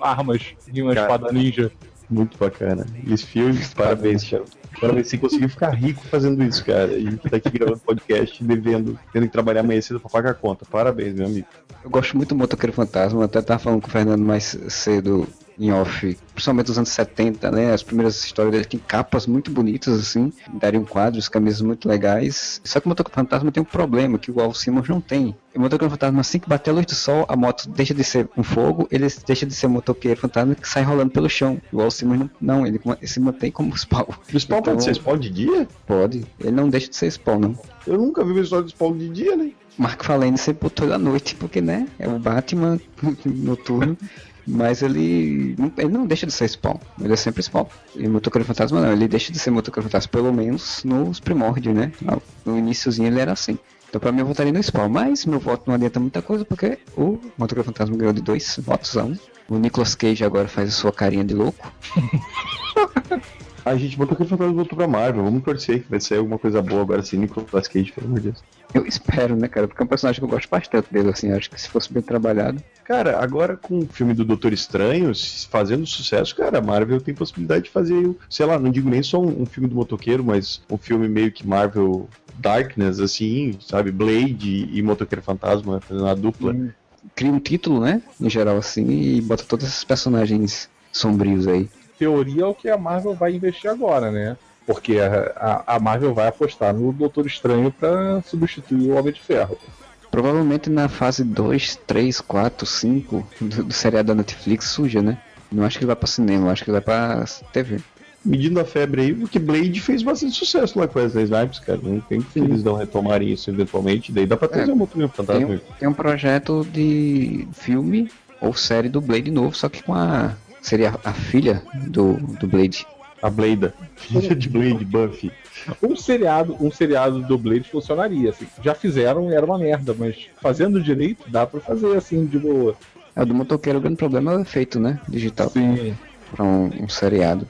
armas e uma Cara. espada ninja. Muito bacana. Esse filme, parabéns, Thiago. Parabéns, você conseguiu ficar rico fazendo isso, cara. E a gente tá aqui gravando podcast, devendo, tendo que trabalhar amanhã cedo pra pagar a conta. Parabéns, meu amigo. Eu gosto muito do Motoqueiro Fantasma, até tava falando com o Fernando mais cedo em off, principalmente dos anos 70, né? As primeiras histórias dele tem capas muito bonitas, assim, dariam quadros, camisas muito legais. Só que o Motoqueiro Fantasma tem um problema que o Al Simmons não tem. O Motoqueiro Fantasma, assim que bater a luz do sol, a moto deixa de ser um fogo, ele deixa de ser um motoqueiro fantasma que sai rolando pelo chão. O Al Simmons não, não ele, ele se mantém como Spawn. O Spawn Então- pode ser Spawn de dia? Pode, ele não deixa de ser Spawn, não. Eu nunca vi uma história de Spawn de dia, né? Mark Falene sempre botou à noite, porque, né, é o Batman noturno, mas ele ele não deixa de ser Spawn, ele é sempre Spawn. E Motoqueiro Fantasma não, ele deixa de ser Motoqueiro Fantasma, pelo menos nos primórdios, né, no iníciozinho ele era assim. Então pra mim eu votaria no Spawn, mas meu voto não adianta muita coisa, porque o Motoqueiro Fantasma ganhou de dois votos a um. O Nicolas Cage agora faz a sua carinha de louco. A gente botou que o Fantasma voltou pra Marvel. Vamos torcer que vai ser alguma coisa boa agora sim, Nicolas Cage, pelo amor de Deus. Eu espero, né, cara, porque é um personagem que eu gosto bastante dele, assim, acho que se fosse bem trabalhado. Cara, agora com o filme do Doutor Estranho fazendo sucesso, cara, a Marvel tem possibilidade de fazer, sei lá, não digo nem só um, um filme do motoqueiro, mas um filme meio que Marvel Darkness, assim, sabe? Blade e Motoqueiro Fantasma fazendo uma dupla. Cria um título, né, em geral, assim, e bota todos esses personagens sombrios aí. Teoria é o que a Marvel vai investir agora, né? Porque a, a- Marvel vai apostar no Doutor Estranho pra substituir o Homem de Ferro. Provavelmente na fase 2, 3, 4, 5 do, do seriado da Netflix suja, né? Não acho que ele vai pra cinema, acho que ele vai pra TV. Medindo a febre aí, porque Blade fez bastante sucesso lá com Wesley Snipes, cara. Não tem que eles não retomarem isso eventualmente, daí dá pra trazer É, um Tem Fantasma. um, tem um projeto de filme ou série do Blade novo, só que com a. Seria a filha do, do Blade. A Blade. Filha de Blade, Buffy. Um seriado, um seriado do Blade funcionaria. Assim. Já fizeram e era uma merda, mas fazendo direito dá pra fazer assim de boa. É, o do motoqueiro, o grande problema é o efeito, né? Digital. Sim. Pra um, um seriado.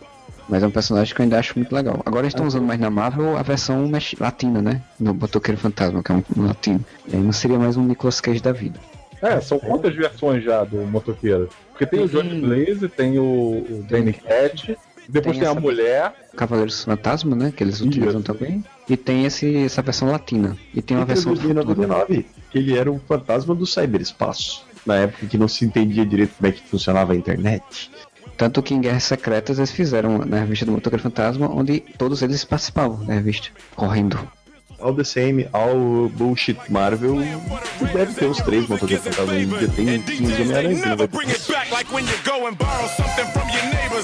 Mas é um personagem que eu ainda acho muito legal. Agora eles estão usando mais na Marvel a versão latina, né? No Motoqueiro Fantasma, que é um, um latino. E aí não seria mais um Nicolas Cage da vida. É, são quantas versões já do motoqueiro? Porque tem o Johnny Blaze, tem o, o Danny Cat, depois Tem tem, a mulher. Cavaleiros Fantasma, né? Que eles utilizam Isso. também. E tem esse, essa versão latina. E tem uma E versão em futura. 99, que ele era um fantasma do cyberespaço. Na época que não se entendia direito como é que funcionava a internet. Tanto que em Guerras Secretas eles fizeram na revista do Motoqueiro Fantasma, onde todos eles participavam da revista, correndo. All the same, all bullshit Marvel, deve ter uns três motoqueiros fantasma aí, já tem 15 Homem-Aranha,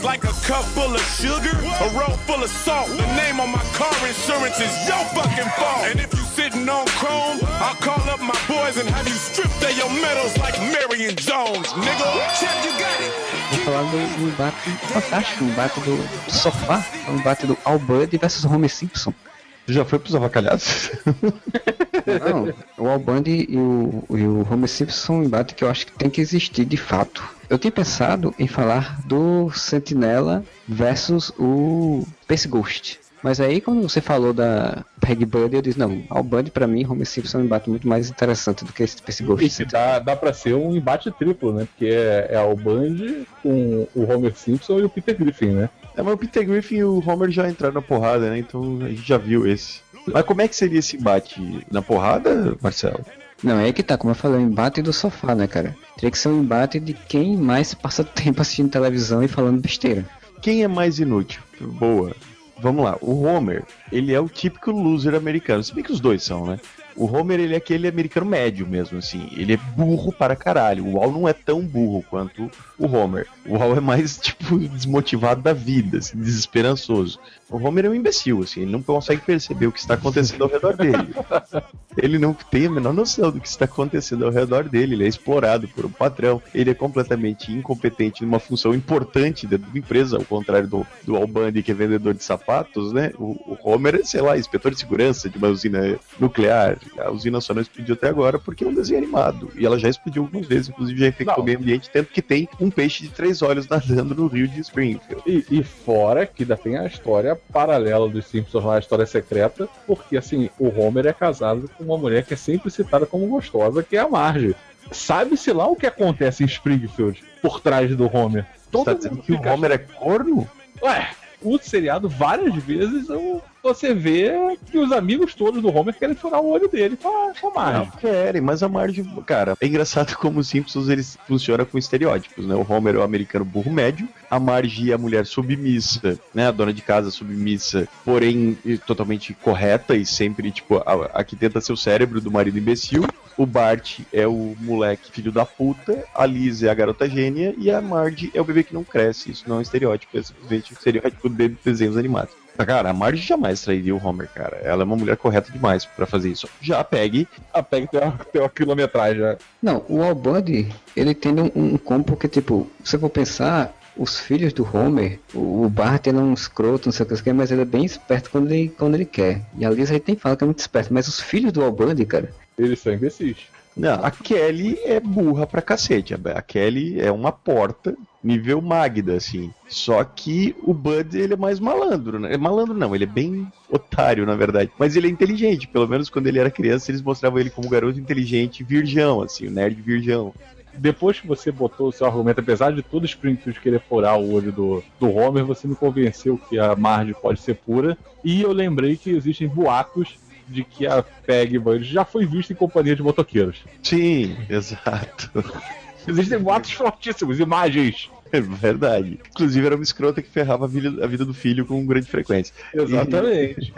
like a cup full of sugar, a roll full of salt. The name on my car insurance is your fucking fault. And if you sitting on chrome, I'll call up my boys and have you strip their your medals like Marion Jones, nigga. Champ, you got it. Vou falar do, embate fantástico, o embate do, sofá, o embate do Al Bundy versus Homer Simpson. Tu já foi pros avacalhados? Não, o Al Bundy e o, e o Homer Simpson são um embate que eu acho que tem que existir de fato. Eu tinha pensado em falar do Sentinela versus o Space Ghost. Mas aí quando você falou da Peg Bundy, eu disse, não, Al Bundy pra mim, Homer Simpson é um embate muito mais interessante do que esse Space Ghost. que dá, dá pra ser um embate triplo, né? Porque é, é o Band com o Homer Simpson e o Peter Griffin, né? É, mas o Peter Griffin e o Homer já entraram na porrada, né? Então a gente já viu esse. Mas como é que seria esse embate na porrada, Marcelo? Não, é que tá, como eu falei, o embate do sofá, né, cara? Teria que ser um embate de quem mais passa tempo assistindo televisão e falando besteira. Quem é mais inútil? Boa. Vamos lá, o Homer, ele é o típico loser americano, se bem que os dois são, né? O Homer, ele é aquele americano médio mesmo, assim. Ele é burro para caralho. O Al não é tão burro quanto o Homer. O Al é mais, tipo, desmotivado da vida, assim, desesperançoso. O Homer é um imbecil, assim. Ele não consegue perceber o que está acontecendo ao redor dele. Ele não tem a menor noção do que está acontecendo ao redor dele. Ele é explorado por um patrão. Ele é completamente incompetente numa função importante dentro da empresa, ao contrário do, do Al Bundy, que é vendedor de sapatos, né? O, o Homer é, sei lá, inspetor de segurança de uma usina nuclear. A usina só não explodiu até agora porque é um desenho animado. E ela já explodiu algumas vezes, inclusive já infectou o meio ambiente, tanto que tem um peixe de três olhos nadando no rio de Springfield. E, e fora que ainda tem a história paralela dos Simpsons lá, a história secreta, porque assim, o Homer é casado com uma mulher que é sempre citada como gostosa, que é a Marge. Sabe-se lá o que acontece em Springfield por trás do Homer. Você tá dizendo que o Homer é corno? Ué, o seriado várias vezes eu- você vê que os amigos todos do Homer querem furar o olho dele com a, com a Não Marge. querem, mas a Marge, cara, é engraçado como os Simpsons eles funcionam com estereótipos, né? O Homer é o americano burro médio, a Marge é a mulher submissa, né? A dona de casa submissa, porém totalmente correta e sempre, tipo, a, a que tenta ser o cérebro do marido imbecil. O Bart é o moleque filho da puta, a Liz é a garota gênia e a Marge é o bebê que não cresce. Isso não é um estereótipo, é simplesmente um estereótipo de desenhos animados. Cara, a Marge jamais trairia o Homer, cara. Ela é uma mulher correta demais pra fazer isso. Já a Peg A PEG tem uma, tem uma quilometragem. né? Não, o Al Bundy, ele tem um, um combo que, tipo, se você for pensar, os filhos do Homer, o, Bart é um escroto, não sei o que, mas ele é bem esperto quando ele, quando ele quer. E a Lisa aí tem que falar que é muito esperto, mas os filhos do Al Bundy, cara, Eles são imbecis. Não, a Kelly é burra pra cacete. A Kelly é uma porta, nível Magda, assim. Só que o Bud, ele é mais malandro, né? É malandro não, ele é bem otário, na verdade. Mas ele é inteligente, pelo menos quando ele era criança, eles mostravam ele como garoto inteligente, virgão, assim, o nerd virgão. Depois que você botou o seu argumento, apesar de todo Springfield querer furar o olho do, do Homer, você me convenceu que a Marge pode ser pura. E eu lembrei que existem boatos de que a Peg Bundy já foi vista em companhia de motoqueiros. Sim, exato. Existem boatos fortíssimos, imagens. É verdade. Inclusive era uma escrota que ferrava a vida, a vida do filho com grande frequência. Exatamente.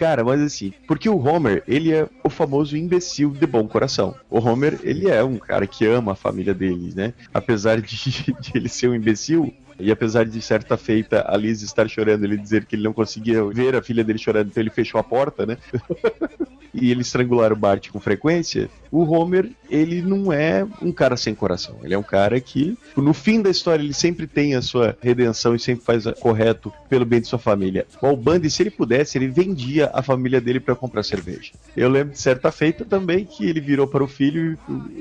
Cara, mas assim, porque o Homer, ele é o famoso imbecil de bom coração. O Homer, ele é um cara que ama a família dele, né? Apesar de, de ele ser um imbecil, e apesar de certa feita a Liz estar chorando, ele dizer que ele não conseguia ver a filha dele chorando, então ele fechou a porta, né? e ele estrangular o Bart com frequência, o Homer, ele não é um cara sem coração. Ele é um cara que, no fim da história, ele sempre tem a sua redenção e sempre faz correto pelo bem de sua família. O Bundy, se ele pudesse, ele vendia a família dele para comprar cerveja. Eu lembro de certa feita também que ele virou para o filho,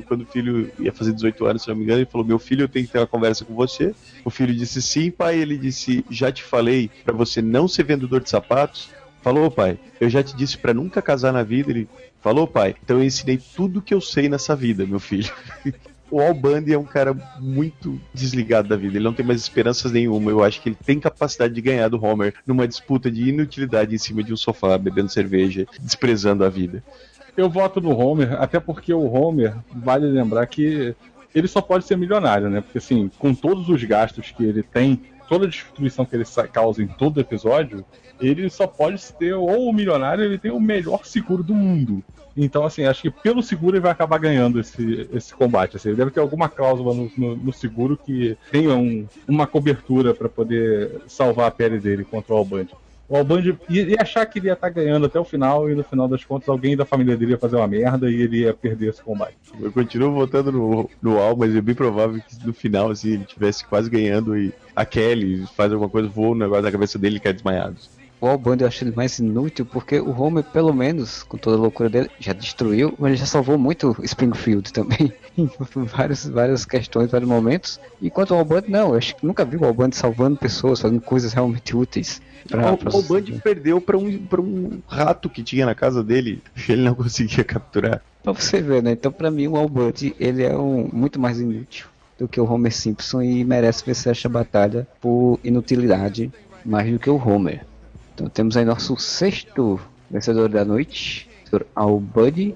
quando o filho ia fazer 18 anos, se não me engano, ele falou: Meu filho, eu tenho que ter uma conversa com você. O filho disse disse, sim, pai. Ele disse, já te falei pra você não ser vendedor de sapatos. Falou, pai. Eu já te disse pra nunca casar na vida. Ele falou, pai. Então eu ensinei tudo que eu sei nessa vida, meu filho. o Al Bundy é um cara muito desligado da vida. Ele não tem mais esperanças nenhuma. Eu acho que ele tem capacidade de ganhar do Homer numa disputa de inutilidade em cima de um sofá, bebendo cerveja, desprezando a vida. Eu voto no Homer, até porque o Homer, vale lembrar que ele só pode ser milionário, né? Porque assim, com todos os gastos que ele tem, toda a destruição que ele sa- causa em todo episódio, ele só pode ter, ou o milionário, ele tem o melhor seguro do mundo. Então, assim, acho que pelo seguro ele vai acabar ganhando esse, esse combate. Assim, ele deve ter alguma cláusula no, no- no seguro que tenha um- uma cobertura para poder salvar a pele dele contra o Alband. O Alband ia, achar que ele ia estar ganhando até o final, e no final das contas alguém da família dele ia fazer uma merda e ele ia perder esse combate. Eu continuo votando no, no Al, mas é bem provável que no final, assim, ele tivesse quase ganhando e a Kelly faz alguma coisa, voa um negócio na cabeça dele e cai desmaiado. O Alband eu acho ele mais inútil porque o Homer, pelo menos, com toda a loucura dele, já destruiu, mas ele já salvou muito Springfield também. em várias, várias questões, vários momentos. Enquanto o Alband, não, eu acho que nunca vi o Alband salvando pessoas, fazendo coisas realmente úteis. pra- o, pra o Band sociedade. perdeu pra um, pra um rato que tinha na casa dele, que ele não conseguia capturar. Pra você ver, né? Então, pra mim, o Alband, ele é um, muito mais inútil do que o Homer Simpson e merece vencer esta batalha por inutilidade mais do que o Homer. Então, temos aí nosso sexto vencedor da noite, Sr. Albud.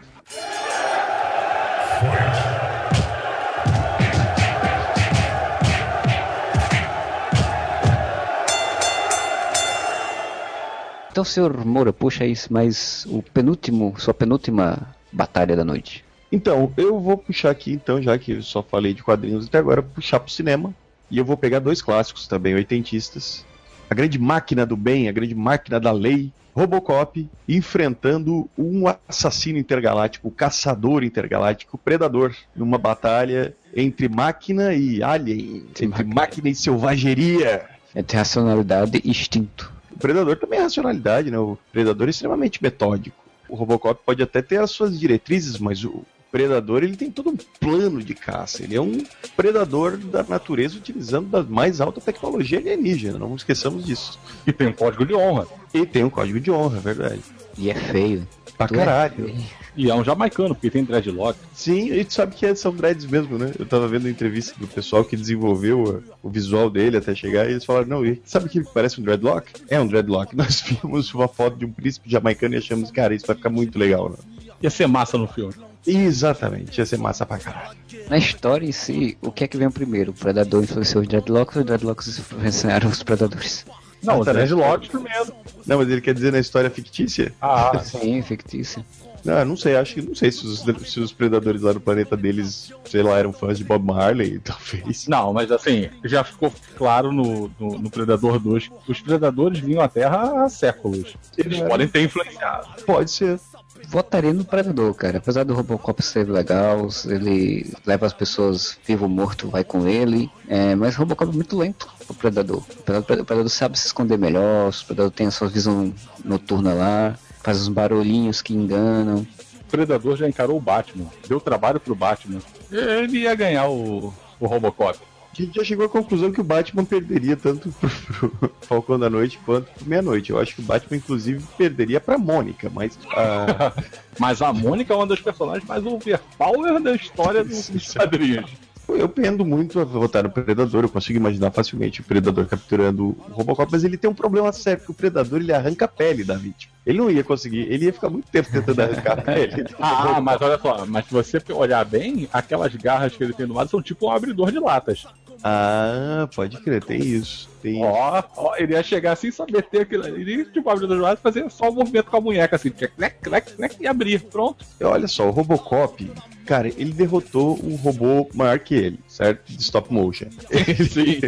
Então, senhor Moura, puxa aí mais o penúltimo, sua penúltima batalha da noite. Então, eu vou puxar aqui, então, já que eu só falei de quadrinhos até agora, puxar pro cinema. E eu vou pegar dois clássicos também, oitentistas. A grande máquina do bem, a grande máquina da lei, Robocop, enfrentando um assassino intergaláctico, o caçador intergaláctico, Predador, numa batalha entre máquina e alien, entre máquina. máquina e selvageria. Entre racionalidade e instinto. O Predador também é racionalidade, né? O Predador é extremamente metódico. O Robocop pode até ter as suas diretrizes, mas o Predador ele tem todo um plano de caça. Ele é um predador da natureza utilizando da mais alta tecnologia alienígena. Não esqueçamos disso. E tem um código de honra. E tem um código de honra, é verdade. E é feio. Pra Tu é caralho. feio. E é um jamaicano, porque tem dreadlock. Sim, a gente sabe que é- são dreads mesmo, né? Eu tava vendo a entrevista do pessoal que desenvolveu o visual dele até chegar e eles falaram, não, e sabe que parece um dreadlock? É um dreadlock. Nós vimos uma foto de um príncipe jamaicano e achamos, cara, isso vai ficar muito legal, né? Ia ser massa no filme. Exatamente, ia ser massa pra caralho. Na história em si, o que é que vem primeiro? O Predador influenciou os Dreadlocks ou os Dreadlocks influenciaram os Predadores? Não, o tá, né? dreadlock primeiro. Não, mas ele quer dizer na história fictícia? Ah, Sim, fictício. Não, não sei, acho que não sei se os, se os predadores lá no planeta deles, sei lá, eram fãs de Bob Marley, talvez. não, mas assim, já ficou claro no, no, no Predador 2 que os predadores vinham à Terra há séculos. Eles É. podem ter influenciado. Pode ser. Votaria no Predador, cara. Apesar do Robocop ser legal, ele leva as pessoas vivo ou morto, vai com ele. É, mas o Robocop é muito lento o Predador. O Predador, o Predador sabe se esconder melhor, o Predador tem a sua visão noturna lá, faz uns barulhinhos que enganam. O Predador já encarou o Batman. Deu trabalho pro Batman. Ele ia ganhar o, o Robocop. A gente já chegou à conclusão que o Batman perderia tanto pro, pro Falcão da Noite quanto pro Meia-Noite. Eu acho que o Batman, inclusive, perderia pra Mônica, mas. ah, Mas a Mônica é uma das personagens mais overpower da história dos quadrinhos. eu pendo muito a votar no Predador. Eu consigo imaginar facilmente o Predador capturando o Robocop, mas ele tem um problema sério, porque o Predador ele arranca a pele da vítima. Ele não ia conseguir, ele ia ficar muito tempo tentando arrancar a pele. Ah, mas olha só, mas se você olhar bem, aquelas garras que ele tem no lado são tipo um abridor de latas. Ah, pode crer, tem isso. Tem isso. Ó, ó, ele ia chegar assim, só meter aquilo ali, ele, tipo abridor de latas, fazer só o movimento com a munheca assim, clec, clec, clec, e abrir, pronto. Olha só, o Robocop, cara, ele derrotou um robô maior que ele, certo? De stop motion. Sim.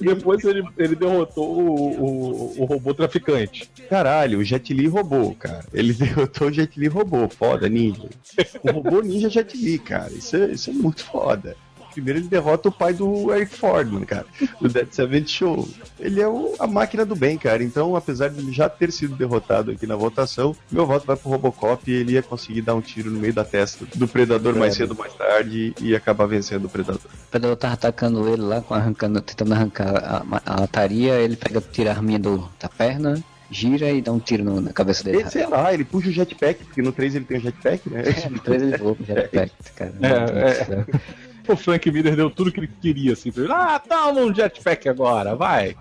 Depois ele, ele derrotou o, o, o robô traficante. Caralho, o Jet Li robô, cara. Ele derrotou o Jet Li robô, foda, ninja. O robô ninja Jet Li, cara. Isso é, isso é muito foda. Primeiro ele derrota o pai do Eric Fordman, cara, do Dead Seventh Show. Ele é o- a máquina do bem, cara. Então, apesar de ele já ter sido derrotado aqui na votação, meu voto vai pro Robocop e ele ia conseguir dar um tiro no meio da testa do Predador mais cedo ou mais tarde e acabar vencendo o Predador. O Predador tava atacando ele lá, com arrancando, tentando arrancar a, a lataria, ele pega, tira a arminha do, da perna, gira e dá um tiro no- na cabeça dele. Ele, sei lá, ele puxa o jetpack, porque no 3 ele tem o jetpack, né? É, no 3 ele voa com jetpack, cara. É, é. O Frank Miller deu tudo que ele queria, assim. pra ele. Ah, toma um jetpack agora, vai.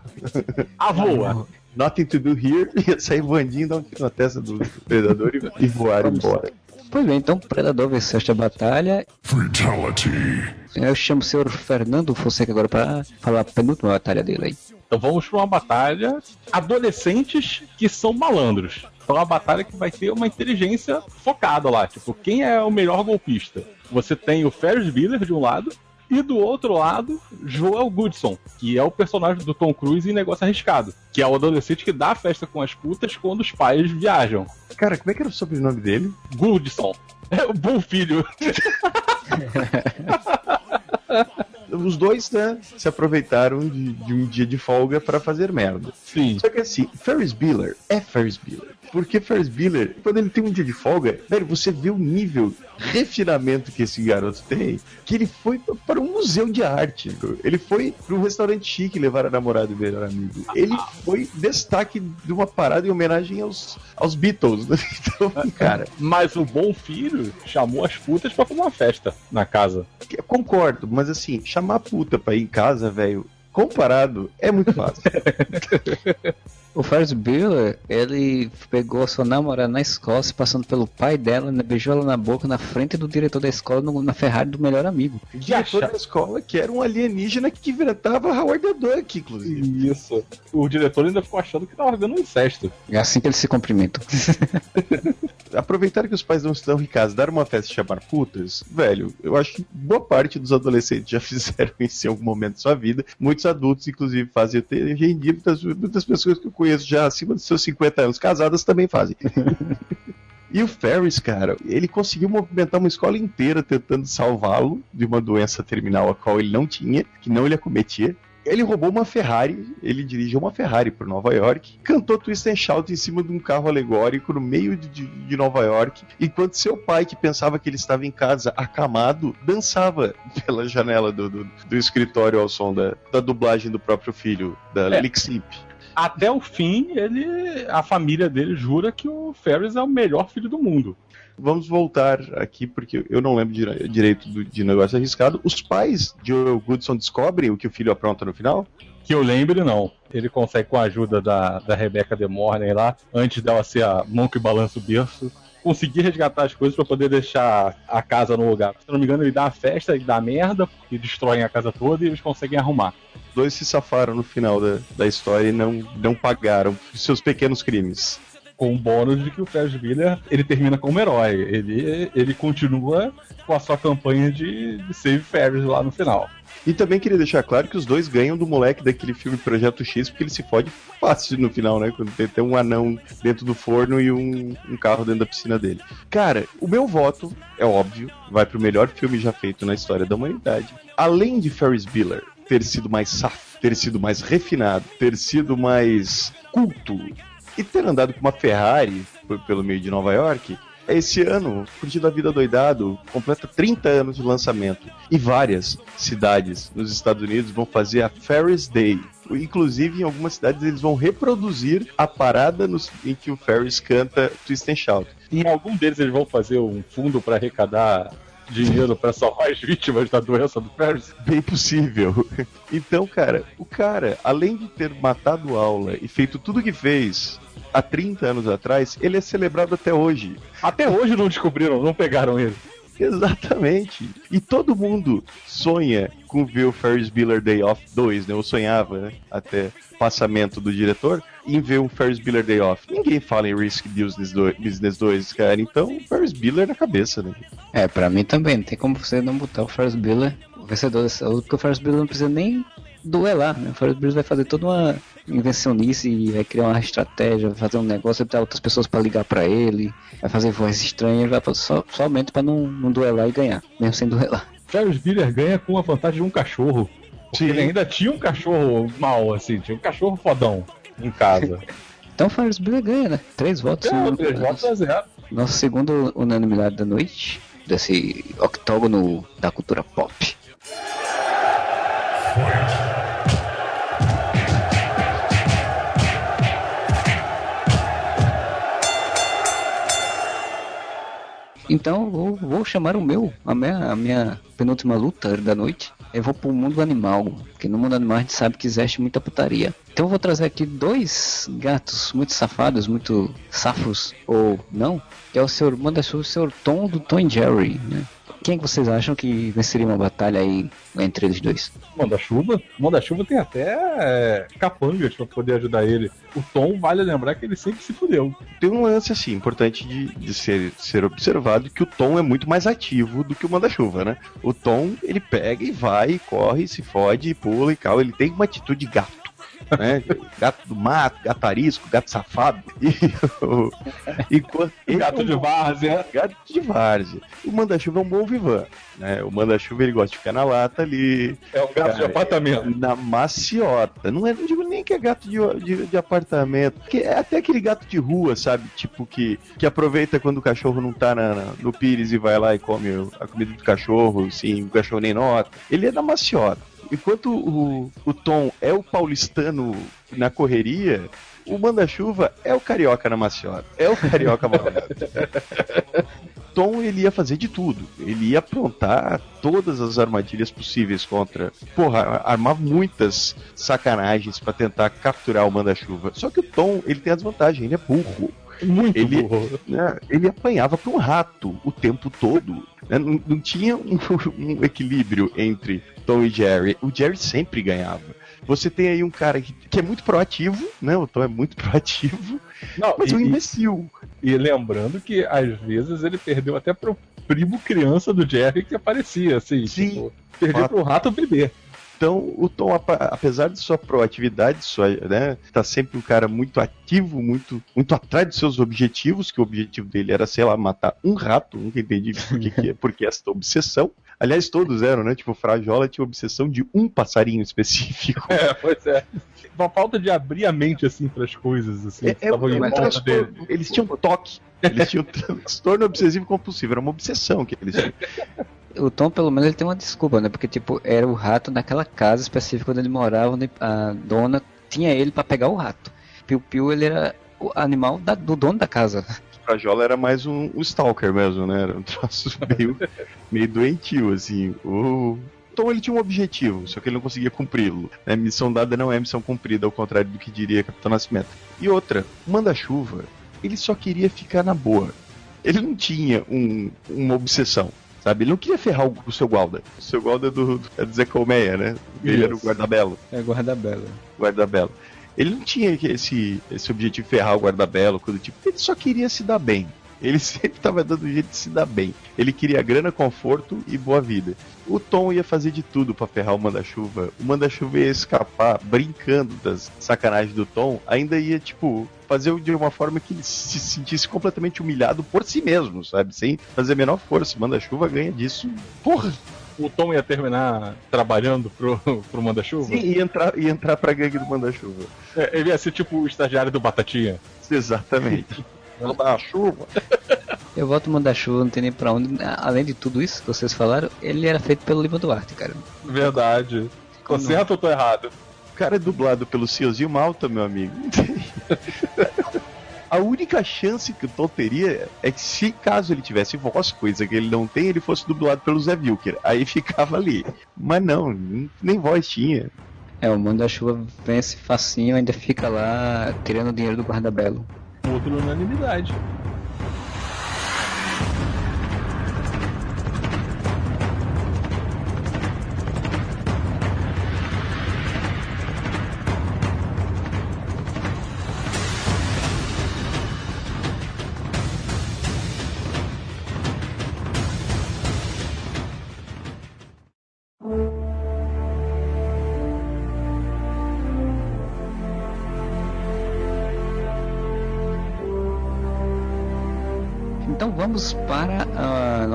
A voa. Nothing to do here, ia sair voandinho, dar um tiro na testa do Predador e, e voar embora. Pois bem, então o Predador venceu esta batalha. Fatality. Eu chamo o senhor Fernando Fonseca agora para falar a penúltima batalha dele aí. Então vamos para uma batalha adolescentes que são malandros. Então uma batalha que vai ter uma inteligência focada lá, tipo, quem é o melhor golpista? Você tem o Ferris Bueller de um lado e do outro lado, Joel Goodson, que é o personagem do Tom Cruise em Negócio Arriscado, que é o adolescente que dá a festa com as putas quando os pais viajam. Cara, como é que era o sobrenome dele? Goodson. É o bom filho. Os dois, né, se aproveitaram de, de um dia de folga pra fazer merda. Sim. Só que assim, Ferris Bueller é Ferris Bueller. Porque Ferris Bueller, quando ele tem um dia de folga, velho, você vê o nível refinamento que esse garoto tem, que ele foi para um museu de arte. Ele foi para um restaurante chique levar a namorada e o melhor amigo. Ele foi destaque de uma parada em homenagem aos, aos Beatles. né? Então, cara, Mas o bom filho chamou as putas pra fazer uma festa na casa. eu concordo, mas assim, chamar a puta pra ir em casa, velho, comparado, é muito fácil. O Ferris Bueller, ele pegou a sua namorada na escola, se passando pelo pai dela, né, beijou ela na boca na frente do diretor da escola no- na Ferrari do melhor amigo. O diretor da escola, que era um alienígena que inventava Howard the Duck, inclusive. Isso. O diretor ainda ficou achando que tava vendo um incesto. É assim que eles se cumprimentam. Aproveitar que os pais não estão em casa, dar uma festa e chamar putas, velho, eu acho que boa parte dos adolescentes já fizeram isso em algum momento da sua vida. Muitos adultos, inclusive, fazem. Hoje em dia, muitas, muitas pessoas que eu conheço já acima dos seus 50 anos casadas também fazem. E o Ferris, cara, ele conseguiu movimentar uma escola inteira tentando salvá-lo de uma doença terminal a qual ele não tinha, que não ele acometia. Ele roubou uma Ferrari, ele dirigiu uma Ferrari por Nova York, cantou Twist and Shout em cima de um carro alegórico no meio de, de- de Nova York, enquanto seu pai, que pensava que ele estava em casa acamado, dançava pela janela do, do- do escritório ao som da, da dublagem do próprio filho, da É. Lixip. Até o fim, ele. A família dele jura que o Ferris é o melhor filho do mundo. Vamos voltar aqui, porque eu não lembro dire- direito do- de negócio arriscado. Os pais de Joel Goodson descobrem o que o filho apronta no final? Que eu lembre, não. Ele consegue, com a ajuda da, da Rebecca De Mornay lá, antes dela ser a mão que balança o berço, conseguir resgatar as coisas pra poder deixar a casa no lugar. Se não me engano, ele dá a festa, ele dá merda, porque destroem a casa toda e eles conseguem arrumar. Os dois se safaram no final da, da história e não, não pagaram seus pequenos crimes. Com o bônus de que o Ferris Bueller, ele termina como herói. Ele, ele continua com a sua campanha de, de Save Ferris lá no final. E também queria deixar claro que os dois ganham do moleque daquele filme Projeto X, porque ele se fode fácil no final, né? Quando tem, tem um anão dentro do forno e um, um carro dentro da piscina dele. Cara, o meu voto, é óbvio, vai pro melhor filme já feito na história da humanidade. Além de Ferris Bueller ter sido mais safo, ter sido mais refinado, ter sido mais culto e ter andado com uma Ferrari pelo meio de Nova York, esse ano, Curtido a Vida Doidado completa 30 anos de lançamento e várias cidades nos Estados Unidos vão fazer a Ferris Day. Inclusive, em algumas cidades, eles vão reproduzir a parada nos- em que o Ferris canta Twist and Shout. Em algum deles eles vão fazer um fundo para arrecadar dinheiro para salvar as vítimas da doença do Ferris. Bem possível. Então, cara, o cara, além de ter matado aula e feito tudo que fez há 30 anos atrás, ele é celebrado até hoje. Até hoje não descobriram, não pegaram ele. Exatamente. E todo mundo sonha com ver o Ferris Bueller Day Off 2, né? Eu sonhava, né? Até passamento do diretor, em ver um Ferris Bueller Day Off. Ninguém fala em Risk Business 2, Business 2 cara. Então, Ferris Bueller na cabeça, né? É, pra mim também, não tem como você não botar o Ferris Bueller, o vencedor dessa luta, porque o Ferris Bueller não precisa nem duelar, né? O Ferris Bueller vai fazer toda uma invencionice e vai criar uma estratégia, vai fazer um negócio, vai botar outras pessoas pra ligar pra ele, vai fazer voz estranha, vai só, somente pra não, não duelar e ganhar, mesmo sem duelar. Ferris Bueller ganha com a vantagem de um cachorro. Sim. ele ainda tinha um cachorro mal, assim, tinha um cachorro fodão em casa. Então Ferris Bueller ganha, né? Três votos. é, três votos a zero. Nossa segunda unanimidade da noite, desse octógono da cultura pop. Então vou, vou chamar o meu, a minha, a minha penúltima luta da noite. Eu vou pro mundo animal, porque no mundo animal a gente sabe que existe muita putaria. Então eu vou trazer aqui dois gatos muito safados, muito safos, ou não, que é o senhor e o senhor Tom do Tom Jerry, né? Quem que vocês acham que venceria uma batalha aí entre eles dois? Manda-chuva. Manda-chuva tem até é, capangas pra poder ajudar ele. O Tom, vale lembrar que ele sempre se fudeu. Tem um lance assim, importante de, de ser, ser observado, que o Tom é muito mais ativo do que o manda-chuva, né? O Tom, ele pega e vai, corre, se fode, pula e cal. Ele tem uma atitude de gato. Né? Gato do mato, gato arisco, gato safado. E, o- ele Gato de várzea. gato de várzea. O manda-chuva é um bom vivan. Né? O manda-chuva ele gosta de ficar na lata ali, É um gato de Cara, apartamento. na maciota. Não, é, não digo nem que é gato de, de, de apartamento, que é até aquele gato de rua, sabe? Tipo, que, que aproveita quando o cachorro não tá na- na- no pires e vai lá e come a comida do cachorro, assim, o cachorro nem nota. Ele é da maciota. Enquanto o, o Tom é o paulistano na correria, o manda-chuva é o carioca na maciota. É o carioca malandro. Tom ele ia fazer de tudo. Ele ia aprontar todas as armadilhas possíveis contra. Porra, armar muitas sacanagens pra tentar capturar o manda-chuva. Só que o Tom, ele tem a desvantagem, ele é burro. Muito Ele- burro. né? Ele apanhava pra um rato o tempo todo. né? Não, não tinha um, um equilíbrio entre Tom e Jerry. O Jerry sempre ganhava. Você tem aí um cara que, que é muito proativo, né? O Tom é muito proativo, Não, mas e, é um e- imbecil. e lembrando que às vezes ele perdeu até pro primo criança do Jerry que aparecia, assim. Sim. Tipo, perdeu pro rato bebê. Então, o Tom, apesar de sua proatividade, sua, né, tá sempre um cara muito ativo, muito, muito atrás dos seus objetivos, que o objetivo dele era, sei lá, matar um rato, nunca entendi por que, que, por que essa obsessão. Aliás, todos eram, né? Tipo, o Frajola tinha obsessão de um passarinho específico. É, pois é. Uma falta de abrir a mente, assim, pras coisas, assim. É, que é, estavam em é um dele. Eles tinham toque. Eles tinham transtorno obsessivo compulsivo. Era uma obsessão que eles tinham. O Tom, pelo menos, ele tem uma desculpa, né? Porque, tipo, era o rato naquela casa específica onde ele morava, onde a dona tinha ele pra pegar o rato. Piu Piu, ele era o animal da- do dono da casa. O Frajola era mais um, um stalker mesmo, né? Era um troço meio, meio doentio, assim. O Tom ele tinha um objetivo, só que ele não conseguia cumpri-lo. né? Missão dada não é missão cumprida, ao contrário do que diria Capitão Nascimento. E outra, Manda-Chuva, ele só queria ficar na boa. Ele não tinha um- uma obsessão. Sabe, ele não queria ferrar o, o seu Gualda. O seu Gualda é do, é do Zé Colmeia, né? Ele era o Isso. guarda-belo É guarda-bela. guarda-belo. Ele não tinha esse, esse objetivo de ferrar o guarda-belo, coisa do tipo. Ele só queria se dar bem. Ele sempre estava dando jeito de se dar bem. Ele queria grana, conforto e boa vida. O Tom ia fazer de tudo pra ferrar o manda-chuva. O manda-chuva ia escapar brincando das sacanagens do Tom. Ainda ia, tipo, fazer de uma forma que ele se sentisse completamente humilhado por si mesmo, sabe? Sem fazer a menor força. Manda-chuva ganha disso. Porra! O Tom ia terminar trabalhando pro, pro Manda-Chuva? Sim, ia entrar, ia entrar pra gangue do manda-chuva. É, ele ia ser tipo o estagiário do Batatinha. Exatamente. Manda-chuva. Eu volto o Manda-Chuva, não tem nem pra onde. Além de tudo isso que vocês falaram, ele era feito pelo Lima Duarte, cara. Verdade. Tô certo ou tô errado? O cara é dublado pelo Ciozinho Malta, meu amigo. A única chance que o Tom teria é que se caso ele tivesse voz, coisa que ele não tem, ele fosse dublado pelo Zé Wilker. Aí ficava ali. Mas não, nem voz tinha. É, o Manda-Chuva vence facinho, ainda fica lá tirando o dinheiro do guarda-belo. Outra unanimidade.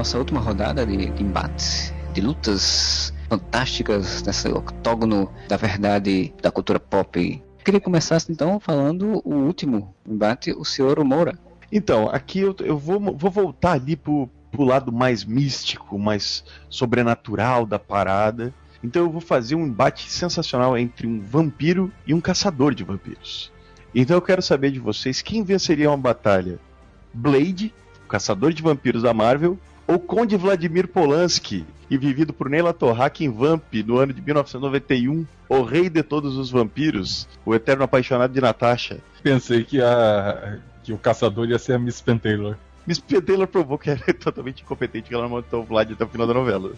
Nossa última rodada de, de embate de lutas fantásticas nesse octógono da verdade da cultura pop. Queria começar então falando o último embate, o Senhor Moura. Então, aqui eu, eu vou, vou voltar ali pro, pro lado mais místico, mais sobrenatural da parada. Então eu vou fazer um embate sensacional entre um vampiro e um caçador de vampiros. Então eu quero saber de vocês quem venceria uma batalha: Blade, o caçador de vampiros da Marvel, ou Conde Vladimir Polanski, e vivido por Neila Torraca em Vamp no ano de 1991, o rei de todos os vampiros, o eterno apaixonado de Natasha. Pensei que, a, que o caçador ia ser a Miss Pen Taylor. Miss Pen Taylor provou que ela é totalmente incompetente, que ela não montou o Vlad até o final da novela.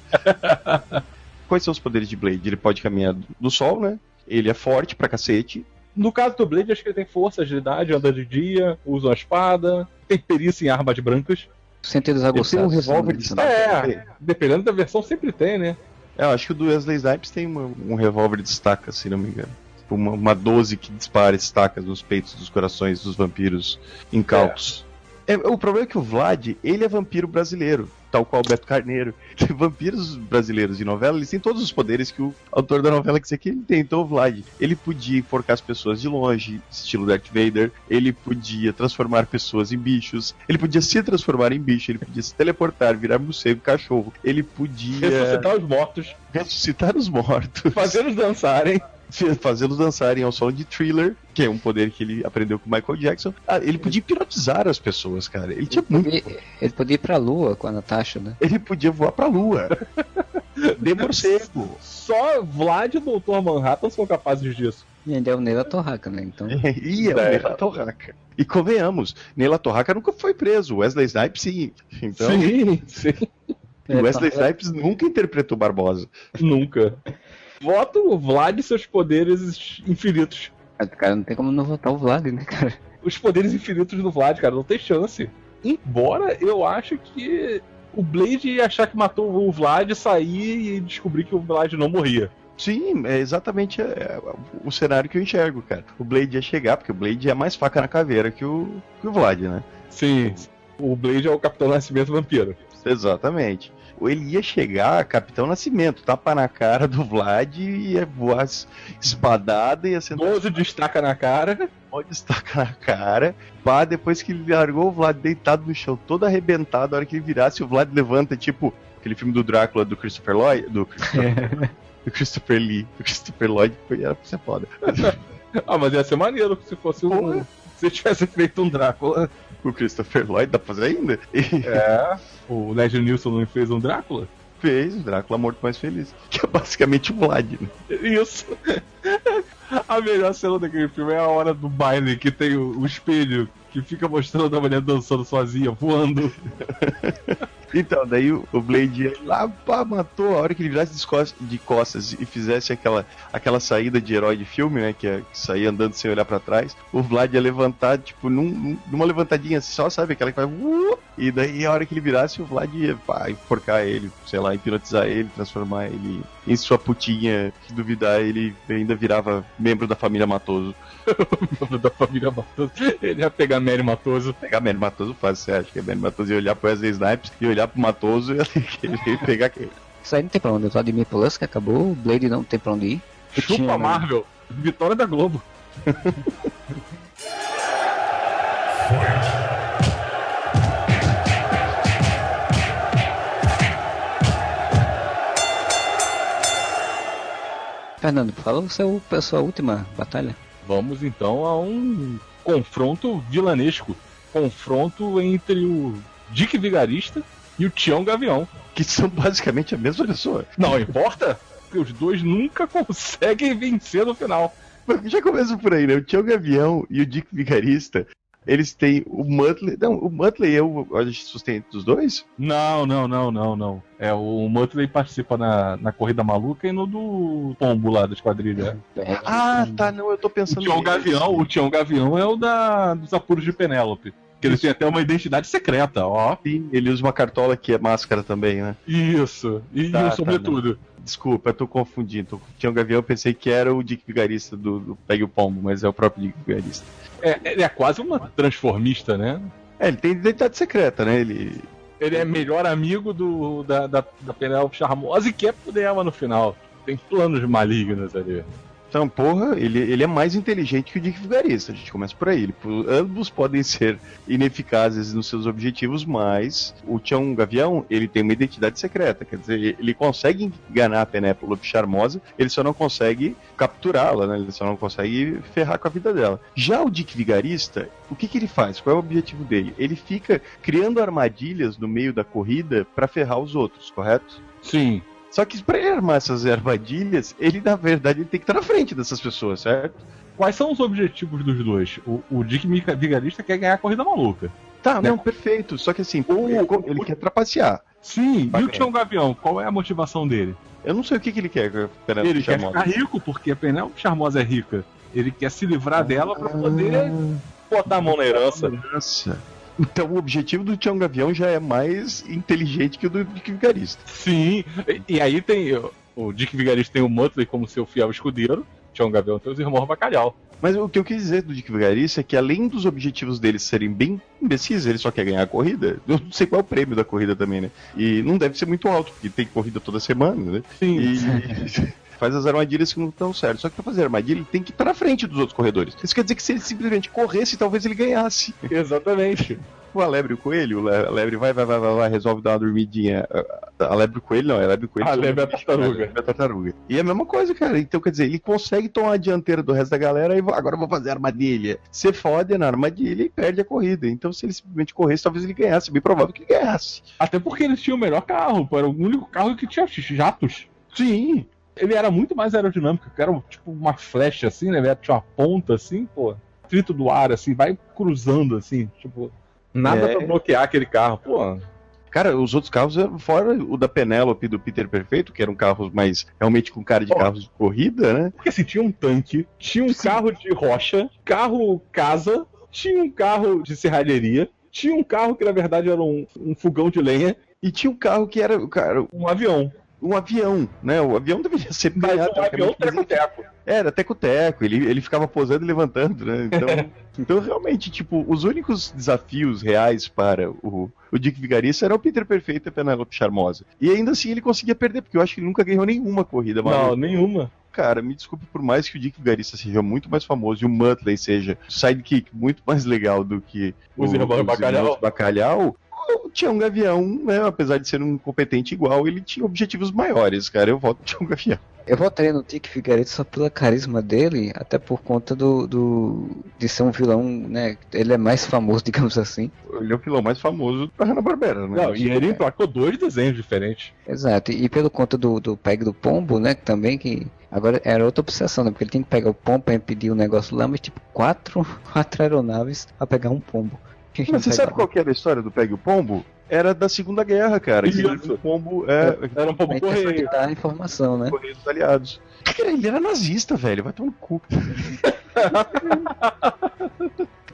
Quais são os poderes de Blade? Ele pode caminhar do sol, né? Ele é forte pra cacete. No caso do Blade, acho que ele tem força, agilidade, anda de dia, usa uma espada, tem perícia em armas brancas. Sentidos Ele tem um revólver de né? estaca. É, dependendo da versão, sempre tem, né? É, eu acho que o do Wesley Snipes tem uma- um revólver de estaca, se não me engano. Tipo, Uma, uma 12 que dispara estacas nos peitos dos corações dos vampiros incautos. É, o problema é que o Vlad, ele é vampiro brasileiro, tal qual o Beto Carneiro. Vampiros brasileiros de novela, eles têm todos os poderes que o autor da novela que que ele tem. Então o Vlad, ele podia enforcar as pessoas de longe, estilo Darth Vader, ele podia transformar pessoas em bichos, ele podia se transformar em bicho, ele podia se teleportar, virar morcego, cachorro, ele podia Ressuscitar os mortos, ressuscitar os mortos, fazê-los dançarem. fazê-los dançarem ao som de thriller, que é um poder que ele aprendeu com o Michael Jackson. Ah, ele podia hipnotizar as pessoas, cara. Ele tinha muito. Ele, ele podia ir pra lua com a Natasha, né? Ele podia voar pra lua. De morcego. Só Vlad e o Dr. Manhattan são capazes disso. E ainda é o Neila Torraca, né? Então, Ia, o É. Neila Torraca. E convenhamos, Neila Torraca nunca foi preso. Wesley Snipes sim. Então, Sim, sim. e Wesley Snipes nunca interpretou Barbosa. Nunca. Voto o Vlad e seus poderes infinitos. Cara, não tem como não votar o Vlad, né, cara? Os poderes infinitos do Vlad, cara, não tem chance. Embora eu acho que o Blade ia achar que matou o Vlad, sair e descobrir que o Vlad não morria. Sim, é exatamente é, o cenário que eu enxergo, cara. O Blade ia chegar, porque o Blade é mais faca na caveira que o, que o Vlad, né? Sim. O Blade é o Capitão Nascimento Vampiro. Exatamente. Ele ia chegar, Capitão Nascimento, tapa na cara do Vlad e ia voar es- espadada, ia sentar 12 destaca na cara. pode estacar na cara. Pá, depois que ele largou o Vlad deitado no chão, todo arrebentado, a hora que ele virasse, o Vlad levanta, tipo aquele filme do Drácula do Christopher Lloyd. Do Christopher, do Christopher Lee. Do Christopher Lloyd foi, era pra ser foda. Ah, mas ia ser maneiro se fosse um. Se tivesse feito um Drácula. O Christopher Lloyd dá pra fazer ainda? É. O Ned Nilsson não fez um Drácula? fez o Drácula Morto Mais Feliz. Que é basicamente o Vlad, né? Isso. A melhor cena daquele filme é a hora do baile que tem o, o espelho que fica mostrando a mulher dançando sozinha, voando. Então, daí o Blade ia lá, pá, matou. A hora que ele virasse de costas, e fizesse aquela, aquela saída de herói de filme, né? Que, é, que saía andando sem olhar pra trás, o Vlad ia levantar, tipo, num- num- numa levantadinha só, sabe? Aquela que vai. "Uh", E daí a hora que ele virasse, o Vlad ia pá, enforcar ele, sei lá, hipnotizar ele, transformar ele em sua putinha. Se duvidar, ele ainda virava membro da família Matoso. da família Matoso. Ele ia pegar Mary Matoso. Pegar Mary Matoso fácil, você acha que é Mary Matoso ia olhar pro Wesley Snipes e olhar pro Matoso e ele pegar quem? Isso aí não tem pra onde. O Vladimir Polanski acabou, o Blade não tem pra onde ir. Chupa Tinha- Marvel. Vitória da Globo. Fernando, fala o seu, a sua última batalha. Vamos então a um confronto vilanesco. Confronto entre o Dick Vigarista e o Tião Gavião. Que são basicamente a mesma pessoa. Não importa, porque os dois nunca conseguem vencer no final. Mas Já começa por aí, né? O Tião Gavião e o Dick Vigarista, eles têm o Muttley. Não, o Muttley é o sustento dos dois? Não, não, não, não, não. É, o Muttley participa na, na Corrida Maluca e no do Pombo lá da esquadrilha. Ah, tá, não, eu tô O pensando. Tião nesse. Gavião, o Tião Gavião é o da, dos apuros de Penélope. Que ele tem até uma identidade secreta, ó. Sim, ele usa uma cartola que é máscara também, né? Isso. E Tá, o sobretudo. Desculpa, eu tô confundindo. O Tião Gavião eu pensei que era o Dick Vigarista do, do Pegue o Pombo, mas é o próprio Dick Vigarista. É, ele é quase uma transformista, né? É, ele tem identidade secreta, né? Ele. Ele é melhor amigo do, da, da, da Penélope Charmosa e quer poder ela no final. Tem planos malignos ali. Então, porra, ele, ele é mais inteligente que o Dick Vigarista. A gente começa por aí. Ele, ambos podem ser ineficazes nos seus objetivos, mas o Tião Gavião, ele tem uma identidade secreta. Quer dizer, ele consegue enganar a Penélope Charmosa, ele só não consegue capturá-la, né? Ele só não consegue ferrar com a vida dela. Já o Dick Vigarista, o que, que ele faz? Qual é o objetivo dele? Ele fica criando armadilhas no meio da corrida para ferrar os outros, correto? Sim. Só que para ele armar essas armadilhas, ele na verdade ele tem que estar na frente dessas pessoas, certo? Quais são os objetivos dos dois? O, o Dick Vigarista quer ganhar a corrida maluca. Tá, né? não, perfeito. Só que assim, o, ele, ele o, quer trapacear. Sim, e o Tião Gavião, qual é a motivação dele? Eu não sei o que, que ele quer com a Penélope Ele Charmosa. quer ficar rico, porque a Penélope Charmosa é rica. Ele quer se livrar ah, dela para poder botar a mão na herança. Nossa. Então o objetivo do Tião Gavião já é mais inteligente que o do Dick Vigarista. Sim, e, e aí tem. O Dick Vigarista tem o Muttley como seu fiel escudeiro, Tião Gavião tem os irmãos Bacalhau. Mas o que eu quis dizer do Dick Vigarista é que além dos objetivos dele serem bem imbecis, ele só quer ganhar a corrida. Eu não sei qual é o prêmio da corrida também, né? E não deve ser muito alto, porque tem corrida toda semana, né? Sim. E... faz as armadilhas que não estão certas. Só que pra fazer armadilha, ele tem que estar na frente dos outros corredores. Isso quer dizer que se ele simplesmente corresse, talvez ele ganhasse. Exatamente. O Alebre e o Coelho, o Alebre vai, vai, vai, vai, vai, resolve dar uma dormidinha. A Lebre e o Coelho não, a Lebre e o Coelho. A Lebre é a tartaruga. É a tartaruga. E é a mesma coisa, cara. Então, quer dizer, ele consegue tomar a dianteira do resto da galera e agora eu vou fazer armadilha. Você fode na armadilha e perde a corrida. Então, se ele simplesmente corresse, talvez ele ganhasse. É bem provável que ele ganhasse. Até porque eles tinham o melhor carro, era o único carro que tinha jatos. Sim ele era muito mais aerodinâmico, que era tipo uma flecha assim, né? Ele tinha uma ponta assim, pô, trito do ar, assim, vai cruzando assim, tipo, nada é... pra bloquear aquele carro, pô. Cara, os outros carros, fora o da Penélope e do Peter Perfeito, que eram carros mais realmente com cara de oh. carros de corrida, né? Porque assim, tinha um tanque, tinha um Sim. carro de rocha, carro casa, tinha um carro de serralheria, tinha um carro que na verdade era um, um fogão de lenha, e tinha um carro que era, cara, um avião um avião, né? O avião deveria ser Mas um avião teco-teco. Era teco-teco, ele, ele ficava posando e levantando, né? Então, então, realmente, tipo, os únicos desafios reais para o, o Dick Vigarista era o Peter Perfeito e a Penelope Charmosa. E ainda assim ele conseguia perder, porque eu acho que ele nunca ganhou nenhuma corrida. Não, nenhuma. Cara, me desculpe por mais que o Dick Vigarista seja muito mais famoso e o Muttley seja sidekick muito mais legal do que os, o, irmãos, os Bacalhau. Bacalhau tinha um Gavião, né? Apesar de ser um competente igual, ele tinha objetivos maiores, cara. Eu voto Tião Gavião. Eu votaria no Dick Figueiredo só pela carisma dele, até por conta do, do de ser um vilão, né? Ele é mais famoso, digamos assim. Ele é o vilão mais famoso da Hanna-Barbera, né? Não, e ele emplacou dois desenhos diferentes. Exato, e pelo conta do, do Peg do Pombo, né? Também que Agora era outra obsessão, né? Porque ele tem que pegar o pombo pra impedir o negócio lá, mas tipo, quatro, quatro aeronaves pra pegar um pombo. Mas você sabe qual que era a história do Pegue o Pombo? Era da Segunda Guerra, cara. Isso. Era um pombo, é, era um pombo correio. dar informação, né? Correio dos aliados. Cara, ele era nazista, velho. Vai tomar no cu.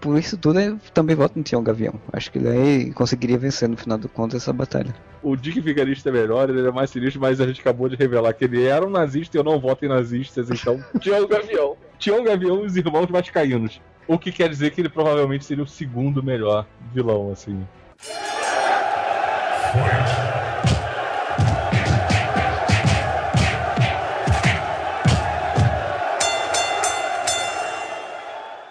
Por isso tudo eu também voto no Tião Gavião. Acho que ele conseguiria vencer no final do conto essa batalha. O Dick Vigarista é melhor, ele é mais sinistro, mas a gente acabou de revelar que ele era um nazista e eu não voto em nazistas, então Tião Gavião. Tião Gavião e os irmãos vascaínos. O que quer dizer que ele provavelmente seria o segundo melhor vilão, assim.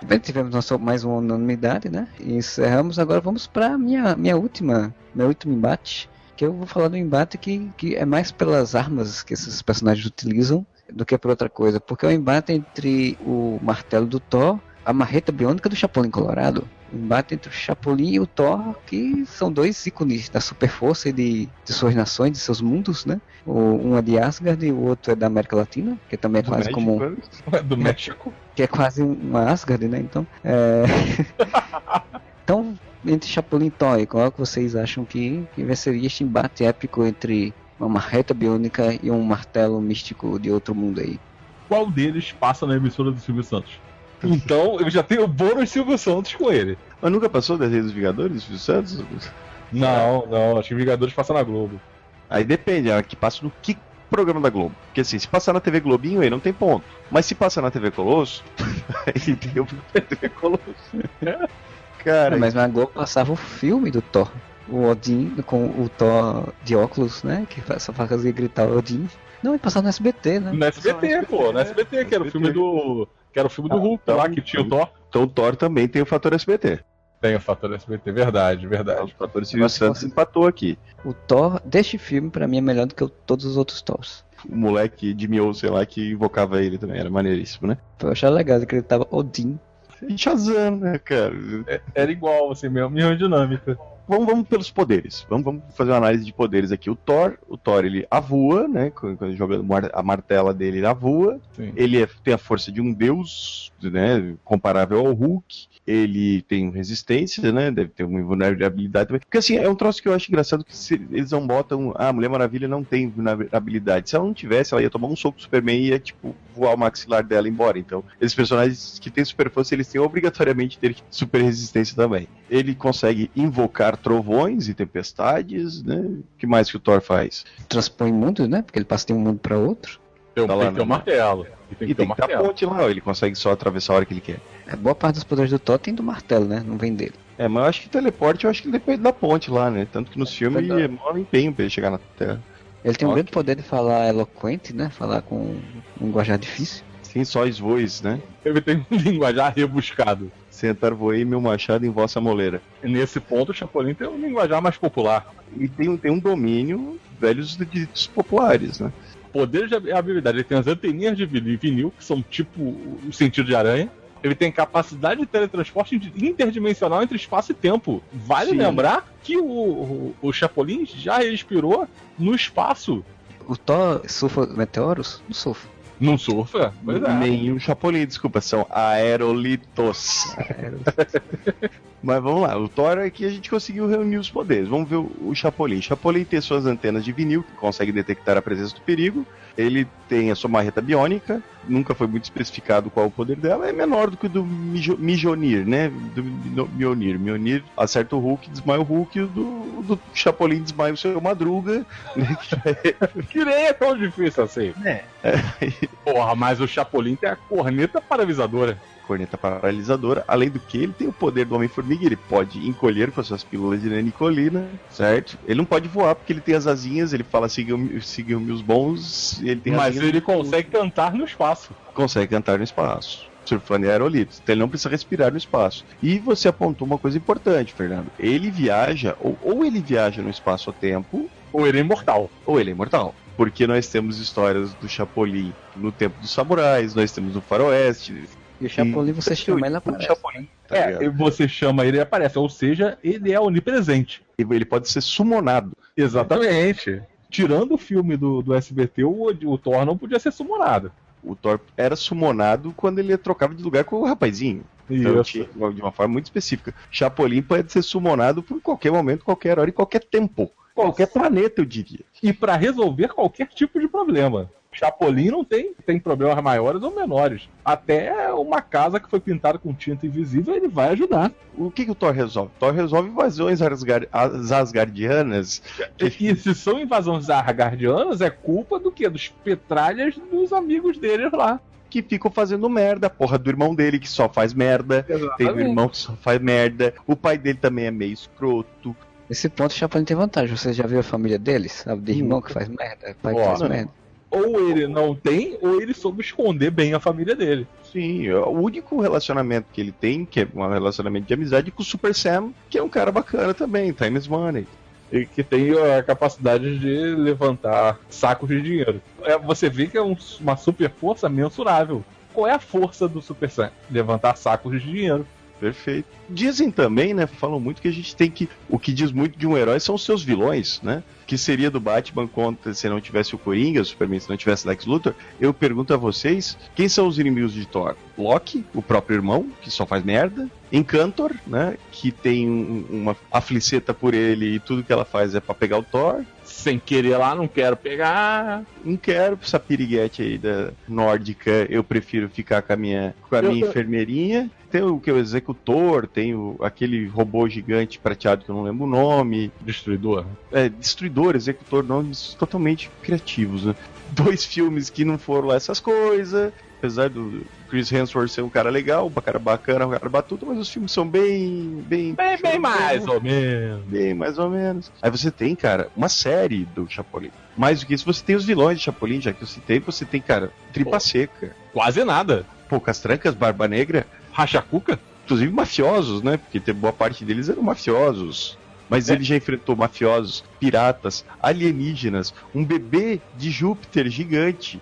Bem, tivemos nossa, mais uma unanimidade, né? E encerramos. Agora vamos para minha minha última, meu último embate. Que eu vou falar do embate que, que é mais pelas armas que esses personagens utilizam do que por outra coisa. Porque é um embate entre o martelo do Thor a marreta biônica do Chapolin Colorado. O embate entre o Chapolin e o Thor, que são dois ícones da super força e de, de suas nações, de seus mundos, né? O, um é de Asgard e o outro é da América Latina, que também é do quase México, como. É do México. Que é quase uma Asgard, né? Então. É... então, entre Chapolin e Thor, qual é que vocês acham que, que venceria este embate épico entre uma marreta biônica e um martelo místico de outro mundo aí? Qual deles passa na emissora do Silvio Santos? Então eu já tenho o bônus Silvio Santos com ele. Mas nunca passou das redes dos Vingadores, Silvio Santos? Não, não, acho que Vingadores passa na Globo. Aí depende, é que passa no que programa da Globo. Porque assim, se passar na TV Globinho aí não tem ponto. Mas se passar na TV Colosso, aí tem o TV Colosso. Cara, mas na Globo passava o filme do Thor. o Odin com o Thor de óculos, né? Que fa- só fazia gritar Odin. Não, e passar no SBT, né? No SBT, pô, no SBT, que era o filme do. Que era o filme do Hulk lá, que tinha o Thor. Então o Thor também tem o fator SBT. Tem o fator SBT, verdade, O verdade. fator Silvio Santos empatou aqui. O Thor deste filme, pra mim, é melhor do que o- todos os outros Thors. O moleque de Mio, sei lá, que invocava ele também, era maneiríssimo, né? Eu achava legal, ele gritava Odin. E Shazam, né, cara? Era igual, assim, mesmo, mesma dinâmica. Vamos, vamos pelos poderes. Vamos, vamos fazer uma análise de poderes aqui. O Thor, o Thor ele avua, né? Quando ele joga a martela dele, ele avua. Sim. Ele é- tem a força de um deus, né? Comparável ao Hulk. Ele tem resistência, né? Deve ter uma vulnerabilidade também. Porque assim, é um troço que eu acho engraçado que se eles não botam. Ah, a Mulher Maravilha não tem vulnerabilidade. Se ela não tivesse, ela ia tomar um soco do Superman e ia, tipo, voar o maxilar dela embora. Então, esses personagens que têm super força, eles têm obrigatoriamente ter super resistência também. Ele consegue invocar trovões e tempestades, né? O que mais que o Thor faz? Transpõe mundos, né? Porque ele passa de um mundo pra outro. Tem, Tá tem lá, que ter né? martelo. E tem E que ter tem que ter a ponte lá, ele consegue só atravessar a hora que ele quer. É, boa parte dos poderes do Thor tem do martelo, né? Não vem dele. É, mas eu acho que teleporte, eu acho que depende da ponte lá, né? Tanto que nos filmes Verdade. é maior empenho pra ele chegar na Terra. Ele tem um grande poder de falar eloquente, né? Falar com um linguajar difícil. Sim, só os voes, né? Ele tem um linguajar rebuscado. Sentar voei meu machado em vossa moleira. E nesse ponto, o Chapolin tem um linguajar mais popular. E tem, tem um domínio velhos ditos populares, né? Poder de habilidade. Ele tem as anteninhas de vinil, vinil, que são tipo o sentido de aranha. Ele tem capacidade de teletransporte interdimensional entre espaço e tempo. Vale Sim. lembrar que o, o, o Chapolin já respirou no espaço. O Thor surfa meteoros? Não surfa. Não surfa? Pois é. Nenhum Chapolin, desculpa, são aerolitos. Mas vamos lá, o Thor aqui a gente conseguiu reunir os poderes. Vamos ver o, o Chapolin. Chapolin tem suas antenas de vinil, que consegue detectar a presença do perigo. Ele tem a sua marreta biônica, nunca foi muito especificado qual o poder dela. É menor do que o do Mijo- Mijonir, né? Do Mionir. Mionir acerta o Hulk, desmaia o Hulk, e o do, do Chapolin desmaia o seu Madruga. né? Que nem é tão difícil assim. É. Porra, mas o Chapolin tem a corneta paralisadora. Corneta paralisadora. Além do que, ele tem o poder do Homem-Formiga, ele pode encolher com as suas pílulas de nanicolina, certo? Ele não pode voar porque ele tem as asinhas, ele fala sigam-me sigam os bons, ele tem mas ele consegue cantar no espaço. consegue cantar no espaço. Surfando em aerolitos, então ele não precisa respirar no espaço. E você apontou uma coisa importante, Fernando. Ele viaja, ou, ou ele viaja no espaço-tempo, Ou ele é imortal. ou ele é imortal. Porque nós temos histórias do Chapolin no tempo dos samurais, nós temos no faroeste. E o Chapolin, você chama ele o aparece. Chapolin, tá é, e você chama ele e aparece. Ou seja, ele é onipresente. ele pode ser summonado. Exatamente. Tirando o filme do, do SBT, o, o Thor não podia ser summonado. O Thor era summonado quando ele trocava de lugar com o rapazinho. Então, tinha- de uma forma muito específica. Chapolin pode ser summonado por qualquer momento, qualquer hora e qualquer tempo. Qualquer planeta, eu diria. E pra resolver qualquer tipo de problema. Chapolin não tem, tem problemas maiores ou menores. Até uma casa que foi pintada com tinta invisível, ele vai ajudar. O que, que o Thor resolve? O Thor resolve invasões asgar- as asgardianas. E se são invasões argardianas, é culpa do quê? Dos petralhas dos amigos deles lá. Que ficam fazendo merda, a porra do irmão dele que só faz merda. Tem um irmão que só faz merda. O pai dele também é meio escroto. Nesse ponto, o Chapolin tem vantagem. Você já viu a família deles? Sabe? De irmão que faz merda, pai que faz merda. Ou ele não tem, ou ele soube esconder bem a família dele. Sim, o único relacionamento que ele tem, que é um relacionamento de amizade, é com o Super Sam, que é um cara bacana também, time is money. E que tem a capacidade de levantar sacos de dinheiro. É, você vê que é um- uma super força mensurável. Qual é a força do Super Sam? Levantar sacos de dinheiro. Perfeito. Dizem também, né? Falam muito que a gente tem que. O que diz muito de um herói são os seus vilões, né? Que seria do Batman contra se não tivesse o Coringa, o Superman, se não tivesse Lex Luthor. Eu pergunto a vocês: quem são os inimigos de Thor? Loki, o próprio irmão, que só faz merda. Encantor, né? Que tem um- uma afliceta por ele e tudo que ela faz é pra pegar o Thor. Sem querer lá, não quero pegar. Não quero essa piriguete aí da nórdica, eu prefiro ficar com a minha, com a Eu- minha eu- enfermeirinha. Tem o que? O executor, tem o, aquele robô gigante prateado que eu não lembro o nome. Destruidor. É, destruidor, executor, nomes totalmente criativos, né? Dois filmes que não foram lá essas coisas. apesar do Chris Hemsworth ser um cara legal, um cara bacana, um cara batuta, mas os filmes são bem. Bem, Bem, bem mais ou menos. Bem, mais ou menos. Aí você tem, cara, uma série do Chapolin. Mais do que isso, você tem os vilões de Chapolin, já que eu citei, você tem, cara, Tripa Pô. Seca, Quase nada. Poucas Trancas, Barba Negra, Rachacuca? inclusive mafiosos, né? Porque boa parte deles eram mafiosos. Mas É. ele já enfrentou mafiosos, piratas, alienígenas, um bebê de Júpiter gigante.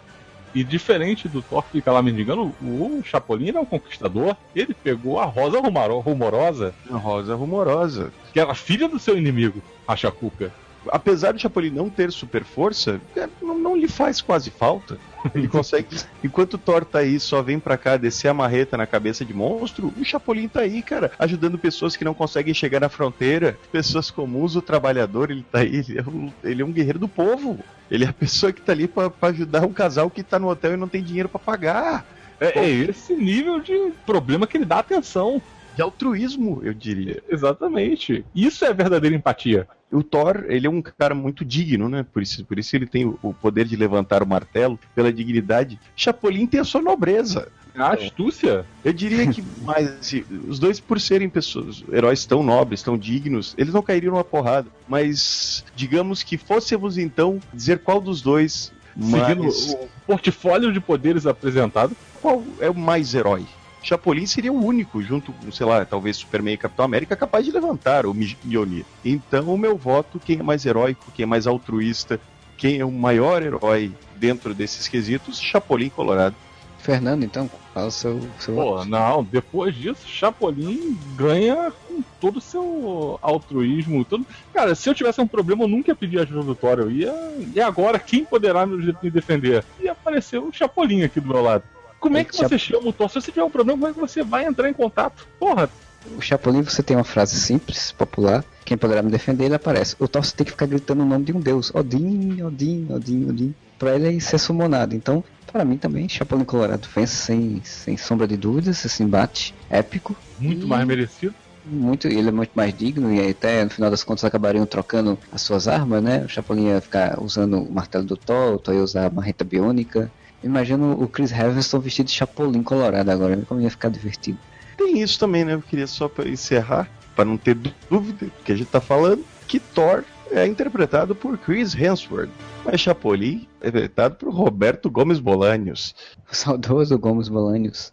E diferente do Thor que fica lá mendigando, o Chapolin era um conquistador. Ele pegou a Rosa Rumorosa, rosa rumorosa. que era filha do seu inimigo, Rachacuca. Apesar do Chapolin não ter super força, é, não, não lhe faz quase falta. Ele consegue. Enquanto o Thor tá aí, só vem pra cá descer a marreta na cabeça de monstro, o Chapolin tá aí, cara, ajudando pessoas que não conseguem chegar na fronteira, pessoas comuns, o trabalhador, ele tá aí, ele é um, ele é um guerreiro do povo. Ele é a pessoa que tá ali pra, pra ajudar um casal que tá no hotel e não tem dinheiro pra pagar. É, é esse nível de problema que ele dá atenção. De altruísmo, eu diria. Exatamente. Isso é verdadeira empatia. O Thor, ele é um cara muito digno, né? Por isso, por isso ele tem o, o poder de levantar o martelo, pela dignidade. Chapolin tem a sua nobreza. A astúcia. Eu diria que mais assim, os dois por serem pessoas, heróis tão nobres, tão dignos, eles não cairiam numa porrada. Mas digamos que fôssemos então dizer qual dos dois Seguindo mais, o portfólio de poderes apresentado. qual é o mais herói. Chapolin seria o único, junto com, sei lá, talvez Superman e Capitão América, capaz de levantar o Mjolnir. Então, o meu voto, quem é mais heróico, quem é mais altruísta, quem é o maior herói dentro desses quesitos, Chapolin Colorado. Fernando, então, fala o seu. seu Pô, não, depois disso, Chapolin ganha com todo o seu altruísmo. Todo... Cara, se eu tivesse um problema, eu nunca ia pedir ajuda do Thor. Eu ia. E agora, quem poderá me defender? E apareceu o Chapolin aqui do meu lado. Como é que você chama o Thor? Se você tiver um problema, como é que você vai entrar em contato? Porra, O Chapolin, você tem uma frase simples, popular. Quem poderá me defender, ele aparece. O Thor você tem que ficar gritando o nome de um deus. Odin, Odin, Odin, Odin. Pra ele ser summonado. Então, para mim também, Chapolin Colorado vence sem, sem sombra de dúvidas. Esse embate épico. muito E- mais merecido. Muito, ele é muito mais digno e até no final das contas acabariam trocando as suas armas, né? O Chapolin ia ficar usando o martelo do Thor, o Thor ia usar a marreta biônica. Imagino o Chris Hemsworth vestido de Chapolin colorado agora, como ia ficar divertido. Tem isso também, né? Eu queria só para encerrar, para não ter dúvida do que a gente tá falando, que Thor é interpretado por Chris Hemsworth, mas Chapolin é interpretado por Roberto Gomes Bolanhos. O saudoso Gomes Bolanios.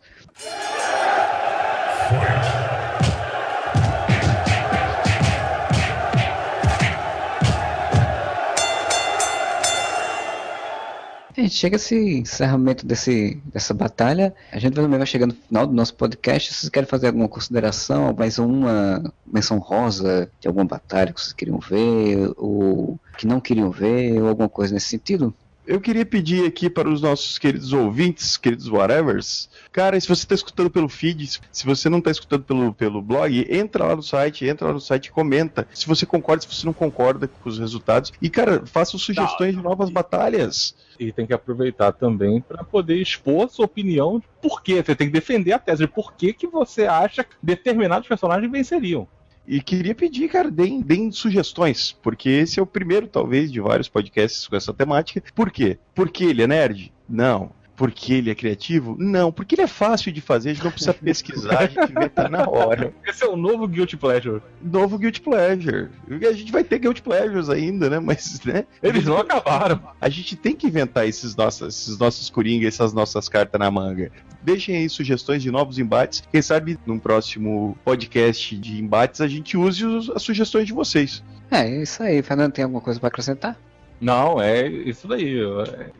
A gente chega a esse encerramento desse, dessa batalha. A gente também vai chegando no final do nosso podcast. Vocês querem fazer alguma consideração, mais uma menção rosa de alguma batalha que vocês queriam ver, ou que não queriam ver, ou alguma coisa nesse sentido? Eu queria pedir aqui para os nossos queridos ouvintes, queridos whatevers, cara, se você está escutando pelo feed, se você não está escutando pelo, pelo blog, entra lá no site, entra lá no site e comenta se você concorda, se você não concorda com os resultados. E, cara, faça sugestões de novas batalhas. E tem que aproveitar também para poder expor sua opinião de por quê. Você tem que defender a tese de por que, que você acha que determinados personagens venceriam. E queria pedir, cara, deem, deem sugestões, porque esse é o primeiro, talvez, de vários podcasts com essa temática. Por quê? Porque ele é nerd? Não. Porque ele é criativo? Não. Porque ele é fácil de fazer, a gente não precisa pesquisar, a gente inventa na hora. Esse é o novo Guilty Pleasure. Novo Guilty Pleasure. A gente vai ter Guilty Pleasures ainda, né? Mas, né? Eles não acabaram. A gente tem que inventar esses nossos, esses nossos coringa, essas nossas cartas na manga. Deixem aí sugestões de novos embates. Quem sabe num próximo podcast de embates a gente use os- as sugestões de vocês. É, é isso aí. Fernando, tem alguma coisa para acrescentar? Não, é isso daí.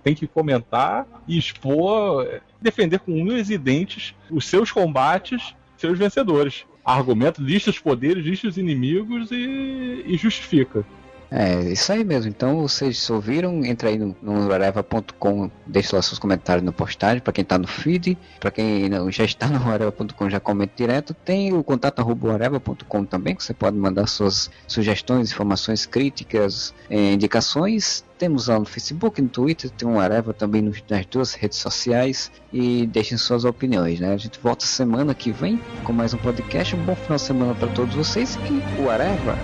Tem que comentar e expor, defender com unhas e dentes os seus combates, seus vencedores. Argumento, lista os poderes, lista os inimigos e, e justifica. É, isso aí mesmo. Então vocês ouviram, entra aí no, no areva.com, deixa lá seus comentários no postagem, para quem tá no feed, para quem não, já está no areva.com já comenta direto. Tem o contato areva.com também, que você pode mandar suas sugestões, informações, críticas, eh, indicações. Temos lá no Facebook, no Twitter, tem um Areva também nos- nas duas redes sociais e deixem suas opiniões, né? A gente volta semana que vem com mais um podcast. Um bom final de semana para todos vocês e o Areva